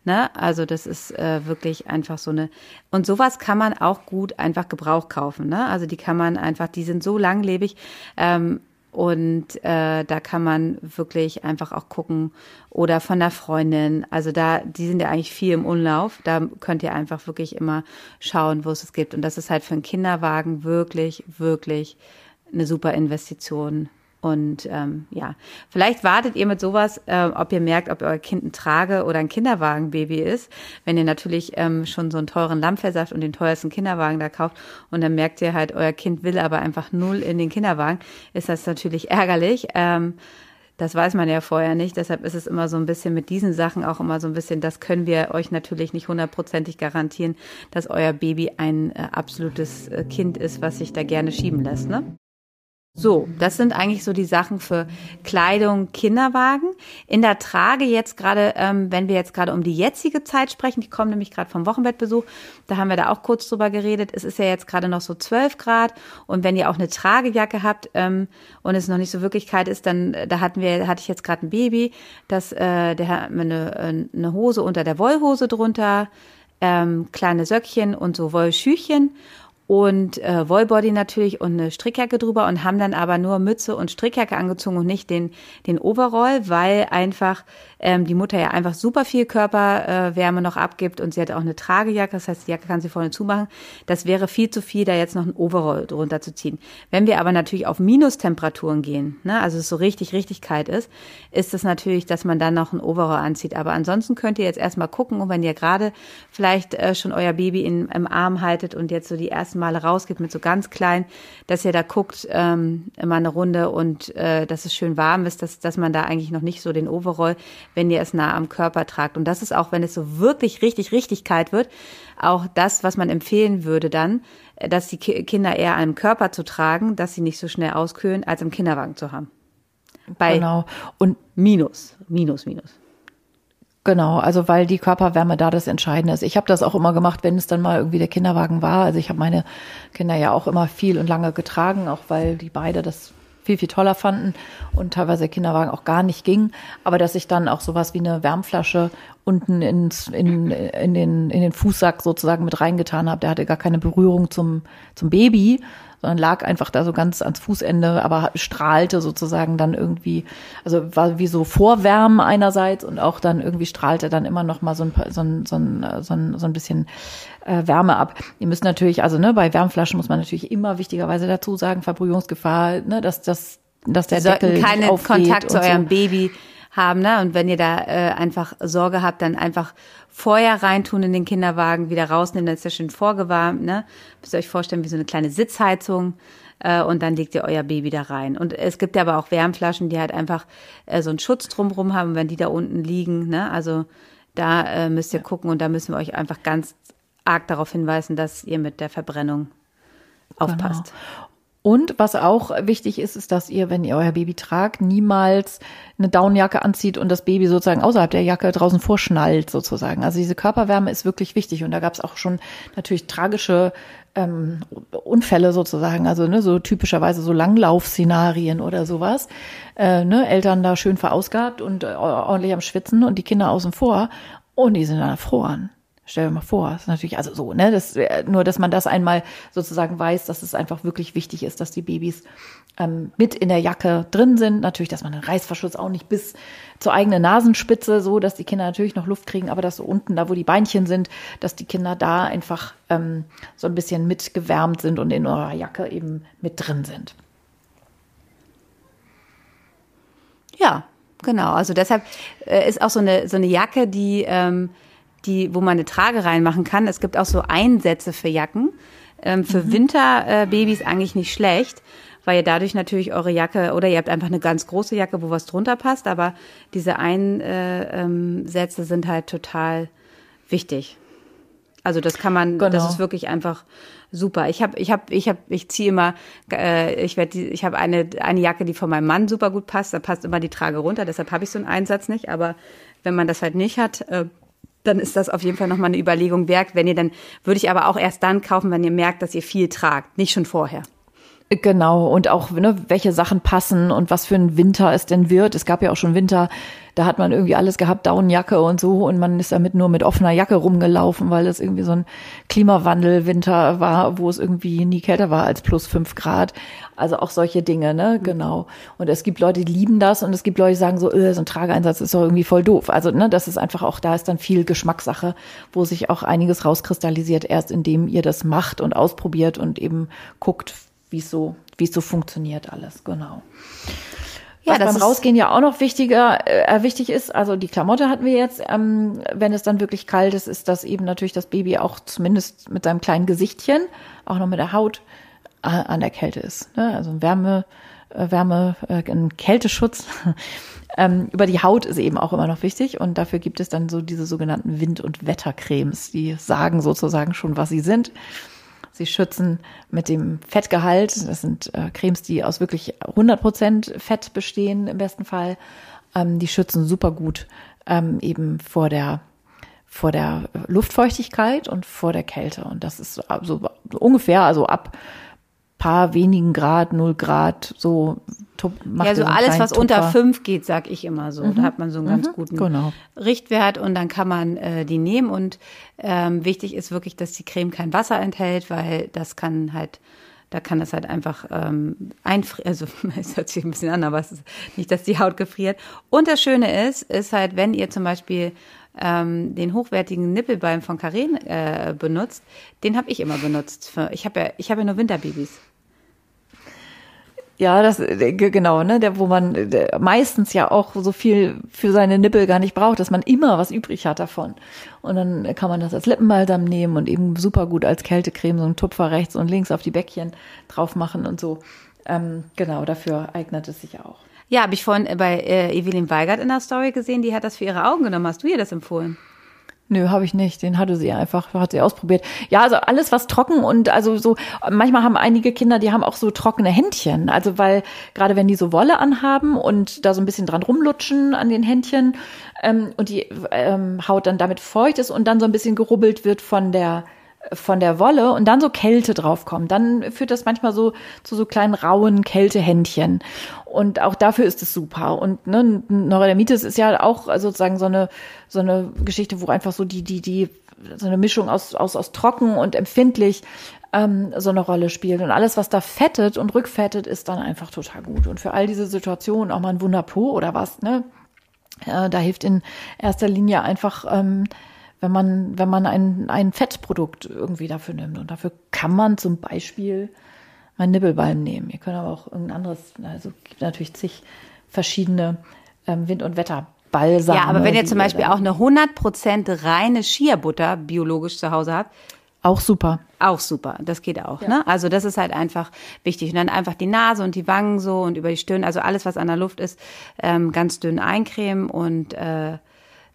Ne? Also das ist äh, wirklich einfach so eine und sowas kann man auch gut einfach Gebrauch kaufen. Ne? Also die kann man einfach, die sind so langlebig. Ähm, und äh, da kann man wirklich einfach auch gucken oder von der Freundin. Also da, die sind ja eigentlich viel im Umlauf. Da könnt ihr einfach wirklich immer schauen, wo es es gibt. Und das ist halt für einen Kinderwagen wirklich, wirklich eine super Investition und ähm, ja, vielleicht wartet ihr mit sowas, äh, ob ihr merkt, ob euer Kind ein Trage- oder ein Kinderwagenbaby ist. Wenn ihr natürlich ähm, schon so einen teuren Lammversaft und den teuersten Kinderwagen da kauft und dann merkt ihr halt, euer Kind will aber einfach null in den Kinderwagen, ist das natürlich ärgerlich. Ähm, das weiß man ja vorher nicht. Deshalb ist es immer so ein bisschen mit diesen Sachen auch immer so ein bisschen, das können wir euch natürlich nicht hundertprozentig garantieren, dass euer Baby ein äh, absolutes äh, Kind ist, was sich da gerne schieben lässt, ne? So, das sind eigentlich so die Sachen für Kleidung, Kinderwagen. In der Trage jetzt gerade, ähm, wenn wir jetzt gerade um die jetzige Zeit sprechen, die kommen nämlich gerade vom Wochenbettbesuch, da haben wir da auch kurz drüber geredet. Es ist ja jetzt gerade noch so 12 Grad und wenn ihr auch eine Tragejacke habt ähm, und es noch nicht so wirklich kalt ist, dann äh, da hatten wir, hatte ich jetzt gerade ein Baby, das äh, der hat eine, äh, eine Hose unter der Wollhose drunter, ähm, kleine Söckchen und so Wollschüchen und äh, Wollbody natürlich und eine Strickjacke drüber und haben dann aber nur Mütze und Strickjacke angezogen und nicht den den Overall, weil einfach ähm, die Mutter ja einfach super viel Körperwärme äh, noch abgibt und sie hat auch eine Tragejacke, das heißt, die Jacke kann sie vorne zumachen. Das wäre viel zu viel, da jetzt noch ein Overall drunter zu ziehen. Wenn wir aber natürlich auf Minustemperaturen gehen, ne, also es so richtig, richtig kalt ist, ist es natürlich, dass man dann noch ein Overall anzieht. Aber ansonsten könnt ihr jetzt erstmal gucken und wenn ihr gerade vielleicht äh, schon euer Baby in, im Arm haltet und jetzt so die ersten Male rausgeht mit so ganz klein, dass ihr da guckt, ähm, immer eine Runde und äh, dass es schön warm ist, dass, dass man da eigentlich noch nicht so den Overall wenn ihr es nah am Körper tragt. Und das ist auch, wenn es so wirklich richtig, richtig kalt wird, auch das, was man empfehlen würde dann, dass die Kinder eher am Körper zu tragen, dass sie nicht so schnell auskühlen, als im Kinderwagen zu haben. Bei genau. Und Minus, Minus, Minus. Genau, also weil die Körperwärme da das Entscheidende ist. Ich habe das auch immer gemacht, wenn es dann mal irgendwie der Kinderwagen war. Also ich habe meine Kinder ja auch immer viel und lange getragen, auch weil die beide das viel, viel toller fanden und teilweise der Kinderwagen auch gar nicht ging. Aber dass ich dann auch sowas wie eine Wärmflasche unten ins, in, in, den, in den Fußsack sozusagen mit reingetan habe. Der hatte gar keine Berührung zum, zum Baby, sondern lag einfach da so ganz ans Fußende, aber strahlte sozusagen dann irgendwie, also war wie so Vorwärmen einerseits und auch dann irgendwie strahlte dann immer noch mal so ein, so ein, so ein, so ein, so ein bisschen äh, Wärme ab. Ihr müsst natürlich, also ne, bei Wärmflaschen muss man natürlich immer wichtigerweise dazu sagen, Verbrühungsgefahr, ne, dass das dass der Deckel keinen Kontakt zu eurem so. Baby haben, ne? Und wenn ihr da äh, einfach Sorge habt, dann einfach vorher reintun in den Kinderwagen, wieder rausnehmen, dann ist der schön vorgewärmt, ne? Müsst ihr euch vorstellen, wie so eine kleine Sitzheizung. äh, und dann legt ihr euer Baby da rein. Und es gibt ja aber auch Wärmflaschen, die halt einfach äh, so einen Schutz drumherum haben, wenn die da unten liegen. Ne? Also da äh, müsst ihr gucken und da müssen wir euch einfach ganz arg darauf hinweisen, dass ihr mit der Verbrennung aufpasst. Genau. Und was auch wichtig ist, ist, dass ihr, wenn ihr euer Baby tragt, niemals eine Downjacke anzieht und das Baby sozusagen außerhalb der Jacke draußen vorschnallt sozusagen. Also diese Körperwärme ist wirklich wichtig und da gab es auch schon natürlich tragische ähm, Unfälle sozusagen, also ne, so typischerweise so Langlaufszenarien oder sowas. Äh, ne, Eltern da schön verausgabt und äh, ordentlich am Schwitzen und die Kinder außen vor und die sind dann erfroren. Stell dir mal vor, ist natürlich also so, ne, das, nur, dass man das einmal sozusagen weiß, dass es einfach wirklich wichtig ist, dass die Babys ähm, mit in der Jacke drin sind. Natürlich, dass man den Reißverschluss auch nicht bis zur eigenen Nasenspitze, so dass die Kinder natürlich noch Luft kriegen, aber dass so unten, da wo die Beinchen sind, dass die Kinder da einfach ähm, so ein bisschen mitgewärmt sind und in eurer Jacke eben mit drin sind. Ja, genau. Also deshalb äh, ist auch so eine so eine Jacke, die ähm, die, wo man eine Trage reinmachen kann. Es gibt auch so Einsätze für Jacken. Ähm, für mhm. Winterbabys eigentlich nicht schlecht, weil ihr dadurch natürlich eure Jacke oder ihr habt einfach eine ganz große Jacke, wo was drunter passt, aber diese Einsätze sind halt total wichtig. Also das kann man, genau. das ist wirklich einfach super. Ich habe, ich habe, ich habe, ich ziehe immer, äh, ich werde, ich habe eine eine Jacke, die von meinem Mann super gut passt. Da passt immer die Trage runter. Deshalb habe ich so einen Einsatz nicht. Aber wenn man das halt nicht hat, äh, dann ist das auf jeden Fall nochmal eine Überlegung wert. Wenn ihr dann, würde ich aber auch erst dann kaufen, wenn ihr merkt, dass ihr viel tragt, nicht schon vorher. Genau, und auch, ne, welche Sachen passen und was für ein Winter es denn wird. Es gab ja auch schon Winter, da hat man irgendwie alles gehabt, Daunenjacke und so, und man ist damit nur mit offener Jacke rumgelaufen, weil es irgendwie so ein Klimawandel-Winter war, wo es irgendwie nie kälter war als plus fünf Grad. Also auch solche Dinge, ne, mhm. genau. Und es gibt Leute, die lieben das und es gibt Leute, die sagen so, äh, so ein Trageeinsatz ist doch irgendwie voll doof. Also, ne, das ist einfach auch, da ist dann viel Geschmackssache, wo sich auch einiges rauskristallisiert, erst indem ihr das macht und ausprobiert und eben guckt, wie es so, wie es so funktioniert alles, genau. Ja, Was das beim Rausgehen ja auch noch wichtiger, äh, wichtig ist, also die Klamotte hatten wir jetzt, ähm, wenn es dann wirklich kalt ist, ist das eben natürlich das Baby auch zumindest mit seinem kleinen Gesichtchen, auch noch mit der Haut äh, an der Kälte ist. Ne? Also Wärme, äh, Wärme, äh, ein Kälteschutz <laughs> ähm, über die Haut ist eben auch immer noch wichtig und dafür gibt es dann so diese sogenannten Wind- und Wettercremes, die sagen sozusagen schon, was sie sind. Sie schützen mit dem Fettgehalt. Das sind äh, Cremes, die aus wirklich 100 Prozent Fett bestehen im besten Fall. Ähm, die schützen super gut ähm, eben vor der vor der Luftfeuchtigkeit und vor der Kälte. Und das ist so ungefähr, also ab paar wenigen Grad, null Grad, so macht Ja, so alles, was Tupfer. unter fünf geht, sag ich immer so. Mhm. Da hat man so einen ganz mhm. guten genau. Richtwert und dann kann man äh, die nehmen. Und ähm, wichtig ist wirklich, dass die Creme kein Wasser enthält, weil das kann halt da kann das halt einfach ähm, einfrieren, also <laughs> es hört sich ein bisschen an, aber es ist nicht, dass die Haut gefriert. Und das Schöne ist, ist halt, wenn ihr zum Beispiel ähm, den hochwertigen Nippelbalm von Karen äh, benutzt, den habe ich immer benutzt. Für, ich habe ja, ich habe ja nur Winterbabys. Ja, das äh, genau, ne, der wo man der meistens ja auch so viel für seine Nippel gar nicht braucht, dass man immer was übrig hat davon. Und dann kann man das als Lippenbalsam nehmen und eben super gut als Kältecreme so einen Tupfer rechts und links auf die Bäckchen drauf machen und so. Ähm, genau, dafür eignet es sich auch. Ja, habe ich vorhin bei äh, Evelyn Weigert in der Story gesehen, die hat das für ihre Augen genommen. Hast du ihr das empfohlen? Nö, habe ich nicht. Den hatte sie einfach, hat sie ausprobiert. Ja, also alles was trocken und also so, manchmal haben einige Kinder, die haben auch so trockene Händchen. Also weil gerade wenn die so Wolle anhaben und da so ein bisschen dran rumlutschen an den Händchen ähm, und die ähm, Haut dann damit feucht ist und dann so ein bisschen gerubbelt wird von der von der Wolle und dann so Kälte draufkommt, dann führt das manchmal so zu so kleinen rauen Kältehändchen. Und auch dafür ist es super. Und ne, Neurodermitis ist ja auch sozusagen so eine so eine Geschichte, wo einfach so die die die so eine Mischung aus aus aus trocken und empfindlich ähm, so eine Rolle spielt. Und alles, was da fettet und rückfettet, ist dann einfach total gut. Und für all diese Situationen auch mal ein Wunderpo oder was, ne? Äh, da hilft in erster Linie einfach ähm, wenn man, wenn man ein, ein Fettprodukt irgendwie dafür nimmt. Und dafür kann man zum Beispiel mein Nibbelbalm nehmen. Ihr könnt aber auch irgendein anderes, also gibt natürlich zig verschiedene ähm, Wind- und Wetterbalsame. Ja, aber wenn ihr zum Beispiel auch eine 100% reine Shia-Butter biologisch zu Hause habt, Auch super. Auch super, das geht auch. Ja. Ne? Also das ist halt einfach wichtig. Und dann einfach die Nase und die Wangen so und über die Stirn, also alles, was an der Luft ist, ähm, ganz dünn eincremen und äh,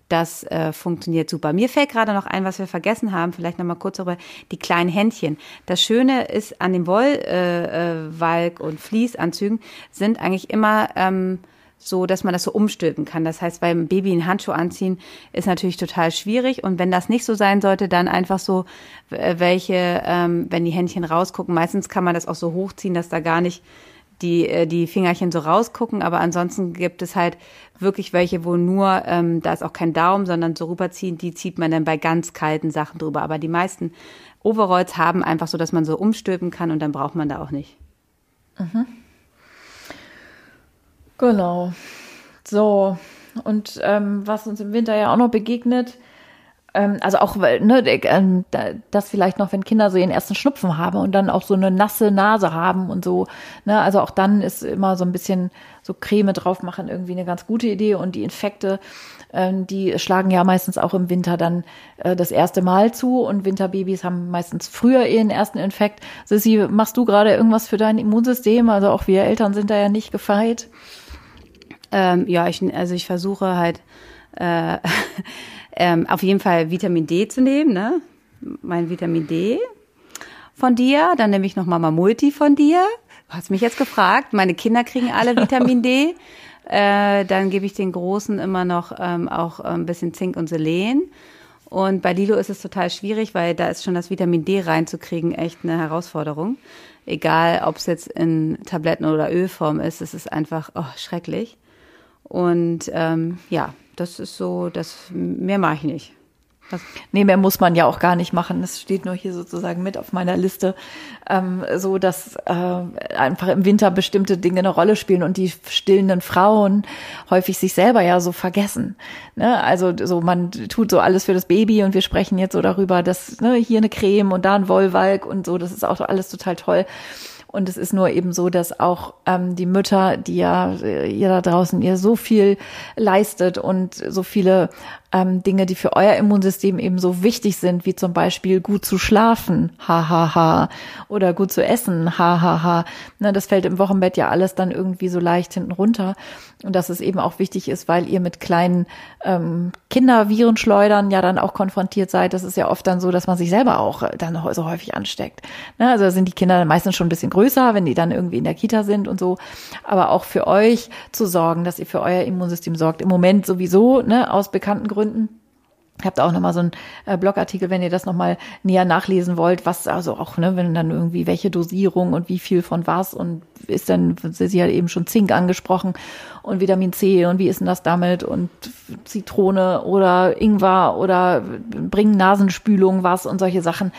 das äh, funktioniert super. Mir fällt gerade noch ein, was wir vergessen haben, vielleicht noch mal kurz darüber, die kleinen Händchen. Das Schöne ist an den Wollwalk- äh, äh, und Fließanzügen sind eigentlich immer ähm, so, dass man das so umstülpen kann. Das heißt, beim Baby einen Handschuh anziehen ist natürlich total schwierig. Und wenn das nicht so sein sollte, dann einfach so äh, welche, ähm, wenn die Händchen rausgucken. Meistens kann man das auch so hochziehen, dass da gar nicht die, äh, die Fingerchen so rausgucken. Aber ansonsten gibt es halt wirklich welche, wo nur, ähm, da ist auch kein Daumen, sondern so rüberziehen, die zieht man dann bei ganz kalten Sachen drüber. Aber die meisten Overalls haben einfach so, dass man so umstülpen kann und dann braucht man da auch nicht. Mhm. Genau. So, und ähm, was uns im Winter ja auch noch begegnet, ähm, also auch, ne, ähm, das vielleicht noch, wenn Kinder so ihren ersten Schnupfen haben und dann auch so eine nasse Nase haben und so, ne, also auch dann ist immer so ein bisschen so Creme drauf machen irgendwie eine ganz gute Idee und die Infekte, ähm, die schlagen ja meistens auch im Winter dann äh, das erste Mal zu und Winterbabys haben meistens früher ihren ersten Infekt. Sissi, machst du gerade irgendwas für dein Immunsystem? Also auch wir Eltern sind da ja nicht gefeit. Ähm, ja, ich, also ich versuche halt äh, <laughs> ähm, auf jeden Fall Vitamin D zu nehmen, ne? Mein Vitamin D von dir, dann nehme ich noch Mama Multi von dir. Du hast mich jetzt gefragt. Meine Kinder kriegen alle <laughs> Vitamin D. Äh, dann gebe ich den Großen immer noch ähm, auch ein bisschen Zink und Selen. Und bei Lilo ist es total schwierig, weil da ist schon das Vitamin D reinzukriegen echt eine Herausforderung. Egal, ob es jetzt in Tabletten oder Ölform ist, es ist einfach oh, schrecklich. Und ähm, ja, das ist so, das mehr mache ich nicht. Das nee, mehr muss man ja auch gar nicht machen. Das steht nur hier sozusagen mit auf meiner Liste, ähm, so dass äh, einfach im Winter bestimmte Dinge eine Rolle spielen und die stillenden Frauen häufig sich selber ja so vergessen. Ne? Also so man tut so alles für das Baby und wir sprechen jetzt so darüber, dass ne, hier eine Creme und da ein Wollwalk und so. Das ist auch alles total toll. Und es ist nur eben so, dass auch ähm, die Mütter, die ja äh, ihr da draußen ihr so viel leistet und so viele ähm, Dinge, die für euer Immunsystem eben so wichtig sind, wie zum Beispiel gut zu schlafen, hahaha, ha, ha, oder gut zu essen, hahaha. Ha, ha. Das fällt im Wochenbett ja alles dann irgendwie so leicht hinten runter. Und dass es eben auch wichtig ist, weil ihr mit kleinen ähm, Kindervirenschleudern ja dann auch konfrontiert seid. Das ist ja oft dann so, dass man sich selber auch dann so häufig ansteckt. Ne, also sind die Kinder meistens schon ein bisschen größer, wenn die dann irgendwie in der Kita sind und so. Aber auch für euch zu sorgen, dass ihr für euer Immunsystem sorgt. Im Moment sowieso, ne, aus bekannten Gründen Gründen. Ich habe da auch nochmal so einen äh, Blogartikel, wenn ihr das nochmal näher nachlesen wollt, was also auch, ne, wenn dann irgendwie welche Dosierung und wie viel von was und ist dann, sie hat eben schon Zink angesprochen und Vitamin C und wie ist denn das damit und Zitrone oder Ingwer oder bringen Nasenspülung was und solche Sachen.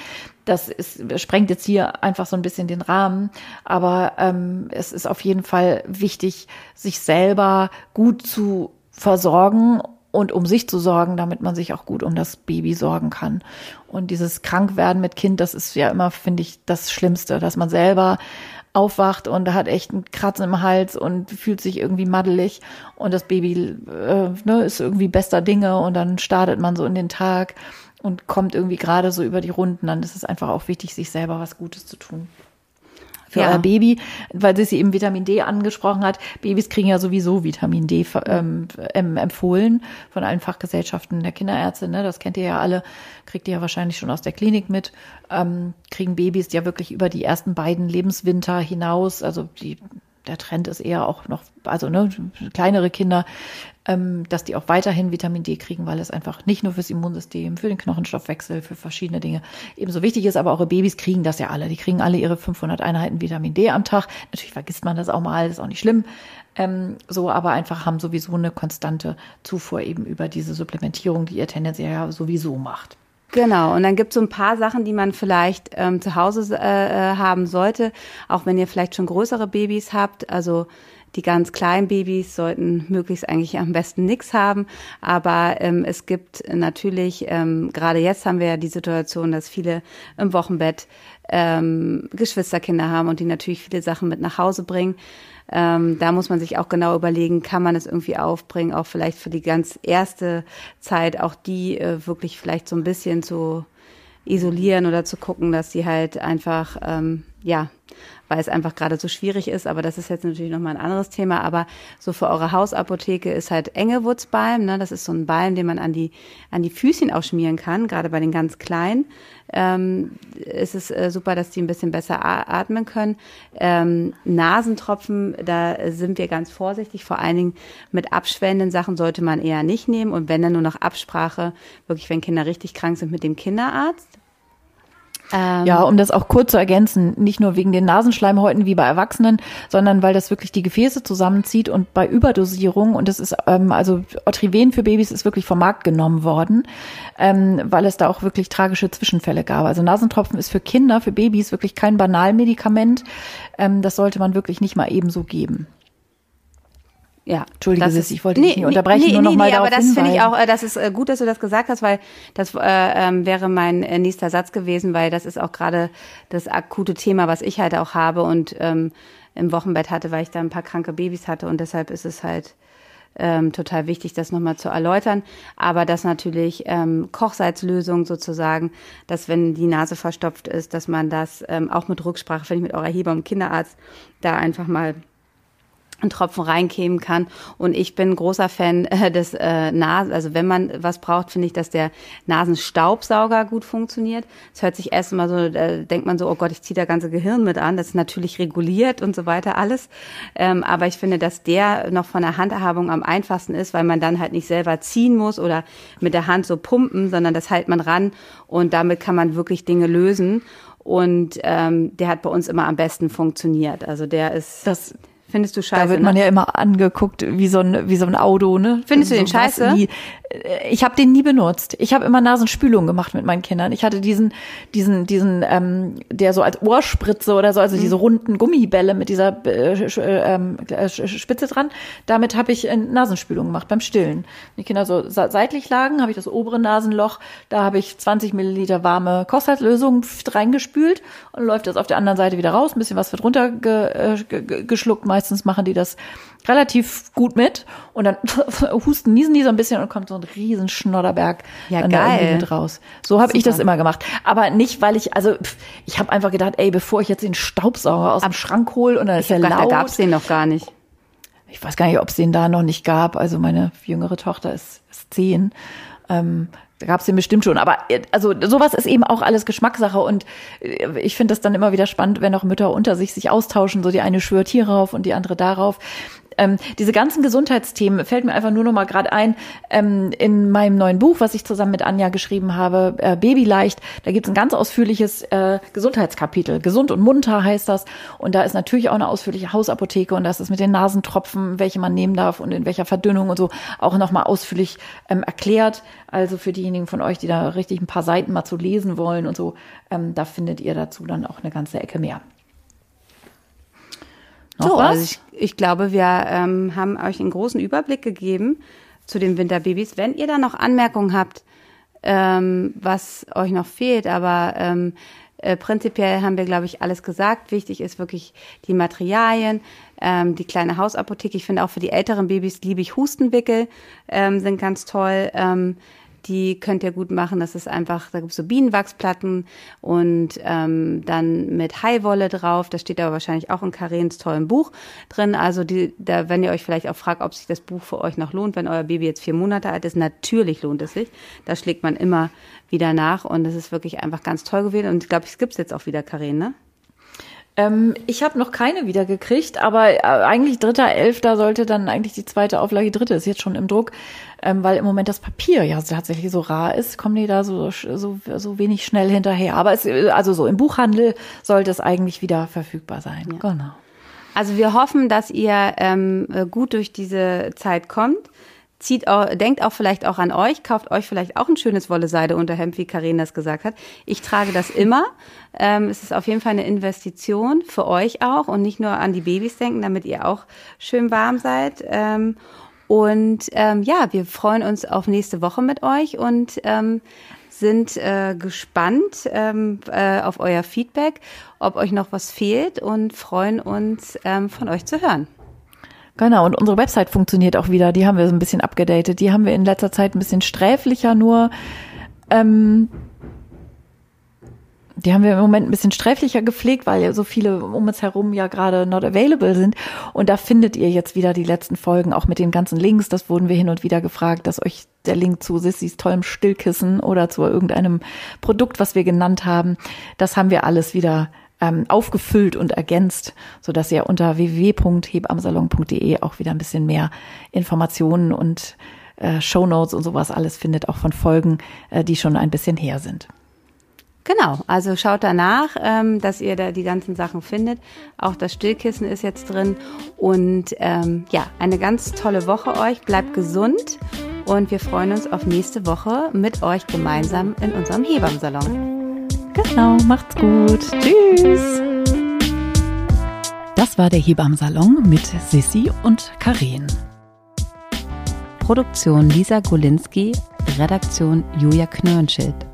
Das ist, sprengt jetzt hier einfach so ein bisschen den Rahmen, aber ähm, es ist auf jeden Fall wichtig, sich selber gut zu versorgen und um sich zu sorgen, damit man sich auch gut um das Baby sorgen kann. Und dieses Krankwerden mit Kind, das ist ja immer, finde ich, das Schlimmste, dass man selber aufwacht und hat echt einen Kratzen im Hals und fühlt sich irgendwie maddelig und das Baby äh, ne, ist irgendwie bester Dinge und dann startet man so in den Tag und kommt irgendwie gerade so über die Runden. Dann ist es einfach auch wichtig, sich selber was Gutes zu tun für ja. euer Baby, weil sie eben Vitamin D angesprochen hat. Babys kriegen ja sowieso Vitamin D ähm, empfohlen von allen Fachgesellschaften der Kinderärzte. Ne? Das kennt ihr ja alle, kriegt ihr ja wahrscheinlich schon aus der Klinik mit. Ähm, kriegen Babys ja wirklich über die ersten beiden Lebenswinter hinaus, also die der Trend ist eher auch noch, also ne, kleinere Kinder, ähm, dass die auch weiterhin Vitamin D kriegen, weil es einfach nicht nur fürs Immunsystem, für den Knochenstoffwechsel, für verschiedene Dinge ebenso wichtig ist. Aber eure Babys kriegen das ja alle. Die kriegen alle ihre 500 Einheiten Vitamin D am Tag. Natürlich vergisst man das auch mal, ist auch nicht schlimm. Ähm, so, aber einfach haben sowieso eine konstante Zufuhr eben über diese Supplementierung, die ihr tendenziell ja sowieso macht. Genau, und dann gibt es so ein paar Sachen, die man vielleicht ähm, zu Hause äh, äh, haben sollte, auch wenn ihr vielleicht schon größere Babys habt. Also die ganz kleinen Babys sollten möglichst eigentlich am besten nichts haben. Aber ähm, es gibt natürlich, ähm, gerade jetzt haben wir ja die Situation, dass viele im Wochenbett ähm, Geschwisterkinder haben und die natürlich viele Sachen mit nach Hause bringen. Ähm, da muss man sich auch genau überlegen, kann man es irgendwie aufbringen, auch vielleicht für die ganz erste Zeit, auch die äh, wirklich vielleicht so ein bisschen zu isolieren oder zu gucken, dass sie halt einfach, ähm, ja, weil es einfach gerade so schwierig ist. Aber das ist jetzt natürlich nochmal ein anderes Thema. Aber so für eure Hausapotheke ist halt Engewurzbalm. Ne? Das ist so ein Balm, den man an die, an die Füßchen auch schmieren kann, gerade bei den ganz Kleinen. Ähm, ist es äh, super, dass die ein bisschen besser atmen können. Ähm, Nasentropfen, da sind wir ganz vorsichtig. Vor allen Dingen mit abschwellenden Sachen sollte man eher nicht nehmen. Und wenn dann nur noch Absprache, wirklich, wenn Kinder richtig krank sind, mit dem Kinderarzt. Ähm, ja, um das auch kurz zu ergänzen, nicht nur wegen den Nasenschleimhäuten wie bei Erwachsenen, sondern weil das wirklich die Gefäße zusammenzieht und bei Überdosierung, und das ist, ähm, also Otriven für Babys ist wirklich vom Markt genommen worden, ähm, weil es da auch wirklich tragische Zwischenfälle gab. Also Nasentropfen ist für Kinder, für Babys wirklich kein Banalmedikament. Ähm, das sollte man wirklich nicht mal ebenso geben. Ja, Entschuldige, Sis, ich wollte nee, dich nicht unterbrechen, nee, nur noch mal nee, darauf aber das finde ich auch, äh, das ist äh, gut, dass du das gesagt hast, weil das äh, ähm, wäre mein äh, nächster Satz gewesen, weil das ist auch gerade das akute Thema, was ich halt auch habe und ähm, im Wochenbett hatte, weil ich da ein paar kranke Babys hatte und deshalb ist es halt ähm, total wichtig, das nochmal zu erläutern. Aber dass natürlich ähm, Kochsalzlösung sozusagen, dass wenn die Nase verstopft ist, dass man das ähm, auch mit Rücksprache, finde ich, mit eurer Heber und Kinderarzt da einfach mal einen Tropfen reinkämen kann. Und ich bin großer Fan äh, des äh, Nasen, also wenn man was braucht, finde ich, dass der Nasenstaubsauger gut funktioniert. Es hört sich erst mal so, äh, denkt man so, oh Gott, ich ziehe da ganze Gehirn mit an. Das ist natürlich reguliert und so weiter alles. Ähm, aber ich finde, dass der noch von der Handhabung am einfachsten ist, weil man dann halt nicht selber ziehen muss oder mit der Hand so pumpen, sondern das hält man ran und damit kann man wirklich Dinge lösen. Und ähm, der hat bei uns immer am besten funktioniert. Also der ist. Das Findest du scheiße? Da wird man ne? ja immer angeguckt wie so ein wie so ein Auto, ne? Findest so du den scheiße? Wie, ich habe den nie benutzt. Ich habe immer Nasenspülung gemacht mit meinen Kindern. Ich hatte diesen diesen diesen ähm, der so als Ohrspritze oder so, also mhm. diese runden Gummibälle mit dieser äh, ähm, äh, Spitze dran. Damit habe ich äh, Nasenspülung gemacht beim Stillen. Die Kinder so seitlich lagen, habe ich das obere Nasenloch, da habe ich 20 Milliliter warme Kochsalzlösung reingespült und läuft das auf der anderen Seite wieder raus. Ein bisschen was wird runtergeschluckt äh, Meistens machen die das relativ gut mit und dann <laughs> husten, niesen die so ein bisschen und kommt so ein riesen Schnodderberg ja, dann geil. mit raus. So habe ich das immer gemacht. Aber nicht, weil ich, also ich habe einfach gedacht, ey, bevor ich jetzt den Staubsauger aus dem Schrank hole und dann ist er laut. Da gab's den noch gar nicht. Ich weiß gar nicht, ob es den da noch nicht gab. Also meine jüngere Tochter ist, ist zehn. Ähm, da gab es den bestimmt schon. Aber äh, also sowas ist eben auch alles Geschmackssache und äh, ich finde das dann immer wieder spannend, wenn auch Mütter unter sich sich austauschen. So die eine schwört hierauf und die andere darauf. Ähm, diese ganzen Gesundheitsthemen fällt mir einfach nur noch mal gerade ein. Ähm, in meinem neuen Buch, was ich zusammen mit Anja geschrieben habe, äh, Babyleicht, da gibt es ein ganz ausführliches äh, Gesundheitskapitel. Gesund und munter heißt das. Und da ist natürlich auch eine ausführliche Hausapotheke und das ist mit den Nasentropfen, welche man nehmen darf und in welcher Verdünnung und so auch noch mal ausführlich ähm, erklärt. Also für diejenigen von euch, die da richtig ein paar Seiten mal zu lesen wollen und so, ähm, da findet ihr dazu dann auch eine ganze Ecke mehr. Noch so, was? also ich, ich glaube, wir ähm, haben euch einen großen Überblick gegeben zu den Winterbabys. Wenn ihr da noch Anmerkungen habt, ähm, was euch noch fehlt, aber ähm, äh, prinzipiell haben wir, glaube ich, alles gesagt. Wichtig ist wirklich die Materialien, ähm, die kleine Hausapotheke. Ich finde auch für die älteren Babys liebe ich Hustenwickel, ähm, sind ganz toll. Ähm, die könnt ihr gut machen. Das ist einfach, da gibt's so Bienenwachsplatten und ähm, dann mit Haiwolle drauf. Das steht aber wahrscheinlich auch in Karens tollem Buch drin. Also die, da, wenn ihr euch vielleicht auch fragt, ob sich das Buch für euch noch lohnt, wenn euer Baby jetzt vier Monate alt ist, natürlich lohnt es sich. Da schlägt man immer wieder nach und es ist wirklich einfach ganz toll gewesen. Und ich glaube, es gibt's jetzt auch wieder, Karen, ne? Ähm, ich habe noch keine wieder gekriegt, aber äh, eigentlich dritter, elfter sollte dann eigentlich die zweite Auflage, dritte ist jetzt schon im Druck, ähm, weil im Moment das Papier ja tatsächlich so rar ist, kommen die da so, so, so wenig schnell hinterher. Aber es, also so im Buchhandel sollte es eigentlich wieder verfügbar sein. Ja. Genau. Also wir hoffen, dass ihr ähm, gut durch diese Zeit kommt zieht auch, denkt auch vielleicht auch an euch, kauft euch vielleicht auch ein schönes Wolle-Seide-Unterhemd, wie Karin das gesagt hat. Ich trage das immer. Ähm, es ist auf jeden Fall eine Investition für euch auch und nicht nur an die Babys denken, damit ihr auch schön warm seid. Ähm, und ähm, ja, wir freuen uns auf nächste Woche mit euch und ähm, sind äh, gespannt ähm, äh, auf euer Feedback, ob euch noch was fehlt und freuen uns ähm, von euch zu hören. Genau, und unsere Website funktioniert auch wieder. Die haben wir so ein bisschen abgedatet. Die haben wir in letzter Zeit ein bisschen sträflicher nur ähm, die haben wir im Moment ein bisschen sträflicher gepflegt, weil ja so viele um uns herum ja gerade not available sind. Und da findet ihr jetzt wieder die letzten Folgen, auch mit den ganzen Links. Das wurden wir hin und wieder gefragt, dass euch der Link zu Sissys tollem Stillkissen oder zu irgendeinem Produkt, was wir genannt haben, das haben wir alles wieder ähm, aufgefüllt und ergänzt, so dass ihr unter www.hebamsalon.de auch wieder ein bisschen mehr Informationen und äh, Shownotes und sowas alles findet, auch von Folgen, äh, die schon ein bisschen her sind. Genau, also schaut danach, ähm, dass ihr da die ganzen Sachen findet. Auch das Stillkissen ist jetzt drin. Und ähm, ja, eine ganz tolle Woche euch. Bleibt gesund und wir freuen uns auf nächste Woche mit euch gemeinsam in unserem Hebammsalon. Genau, macht's gut. Tschüss. Das war der Hebammsalon mit Sissi und Karin. Produktion Lisa Golinski, Redaktion Julia Knörnschild.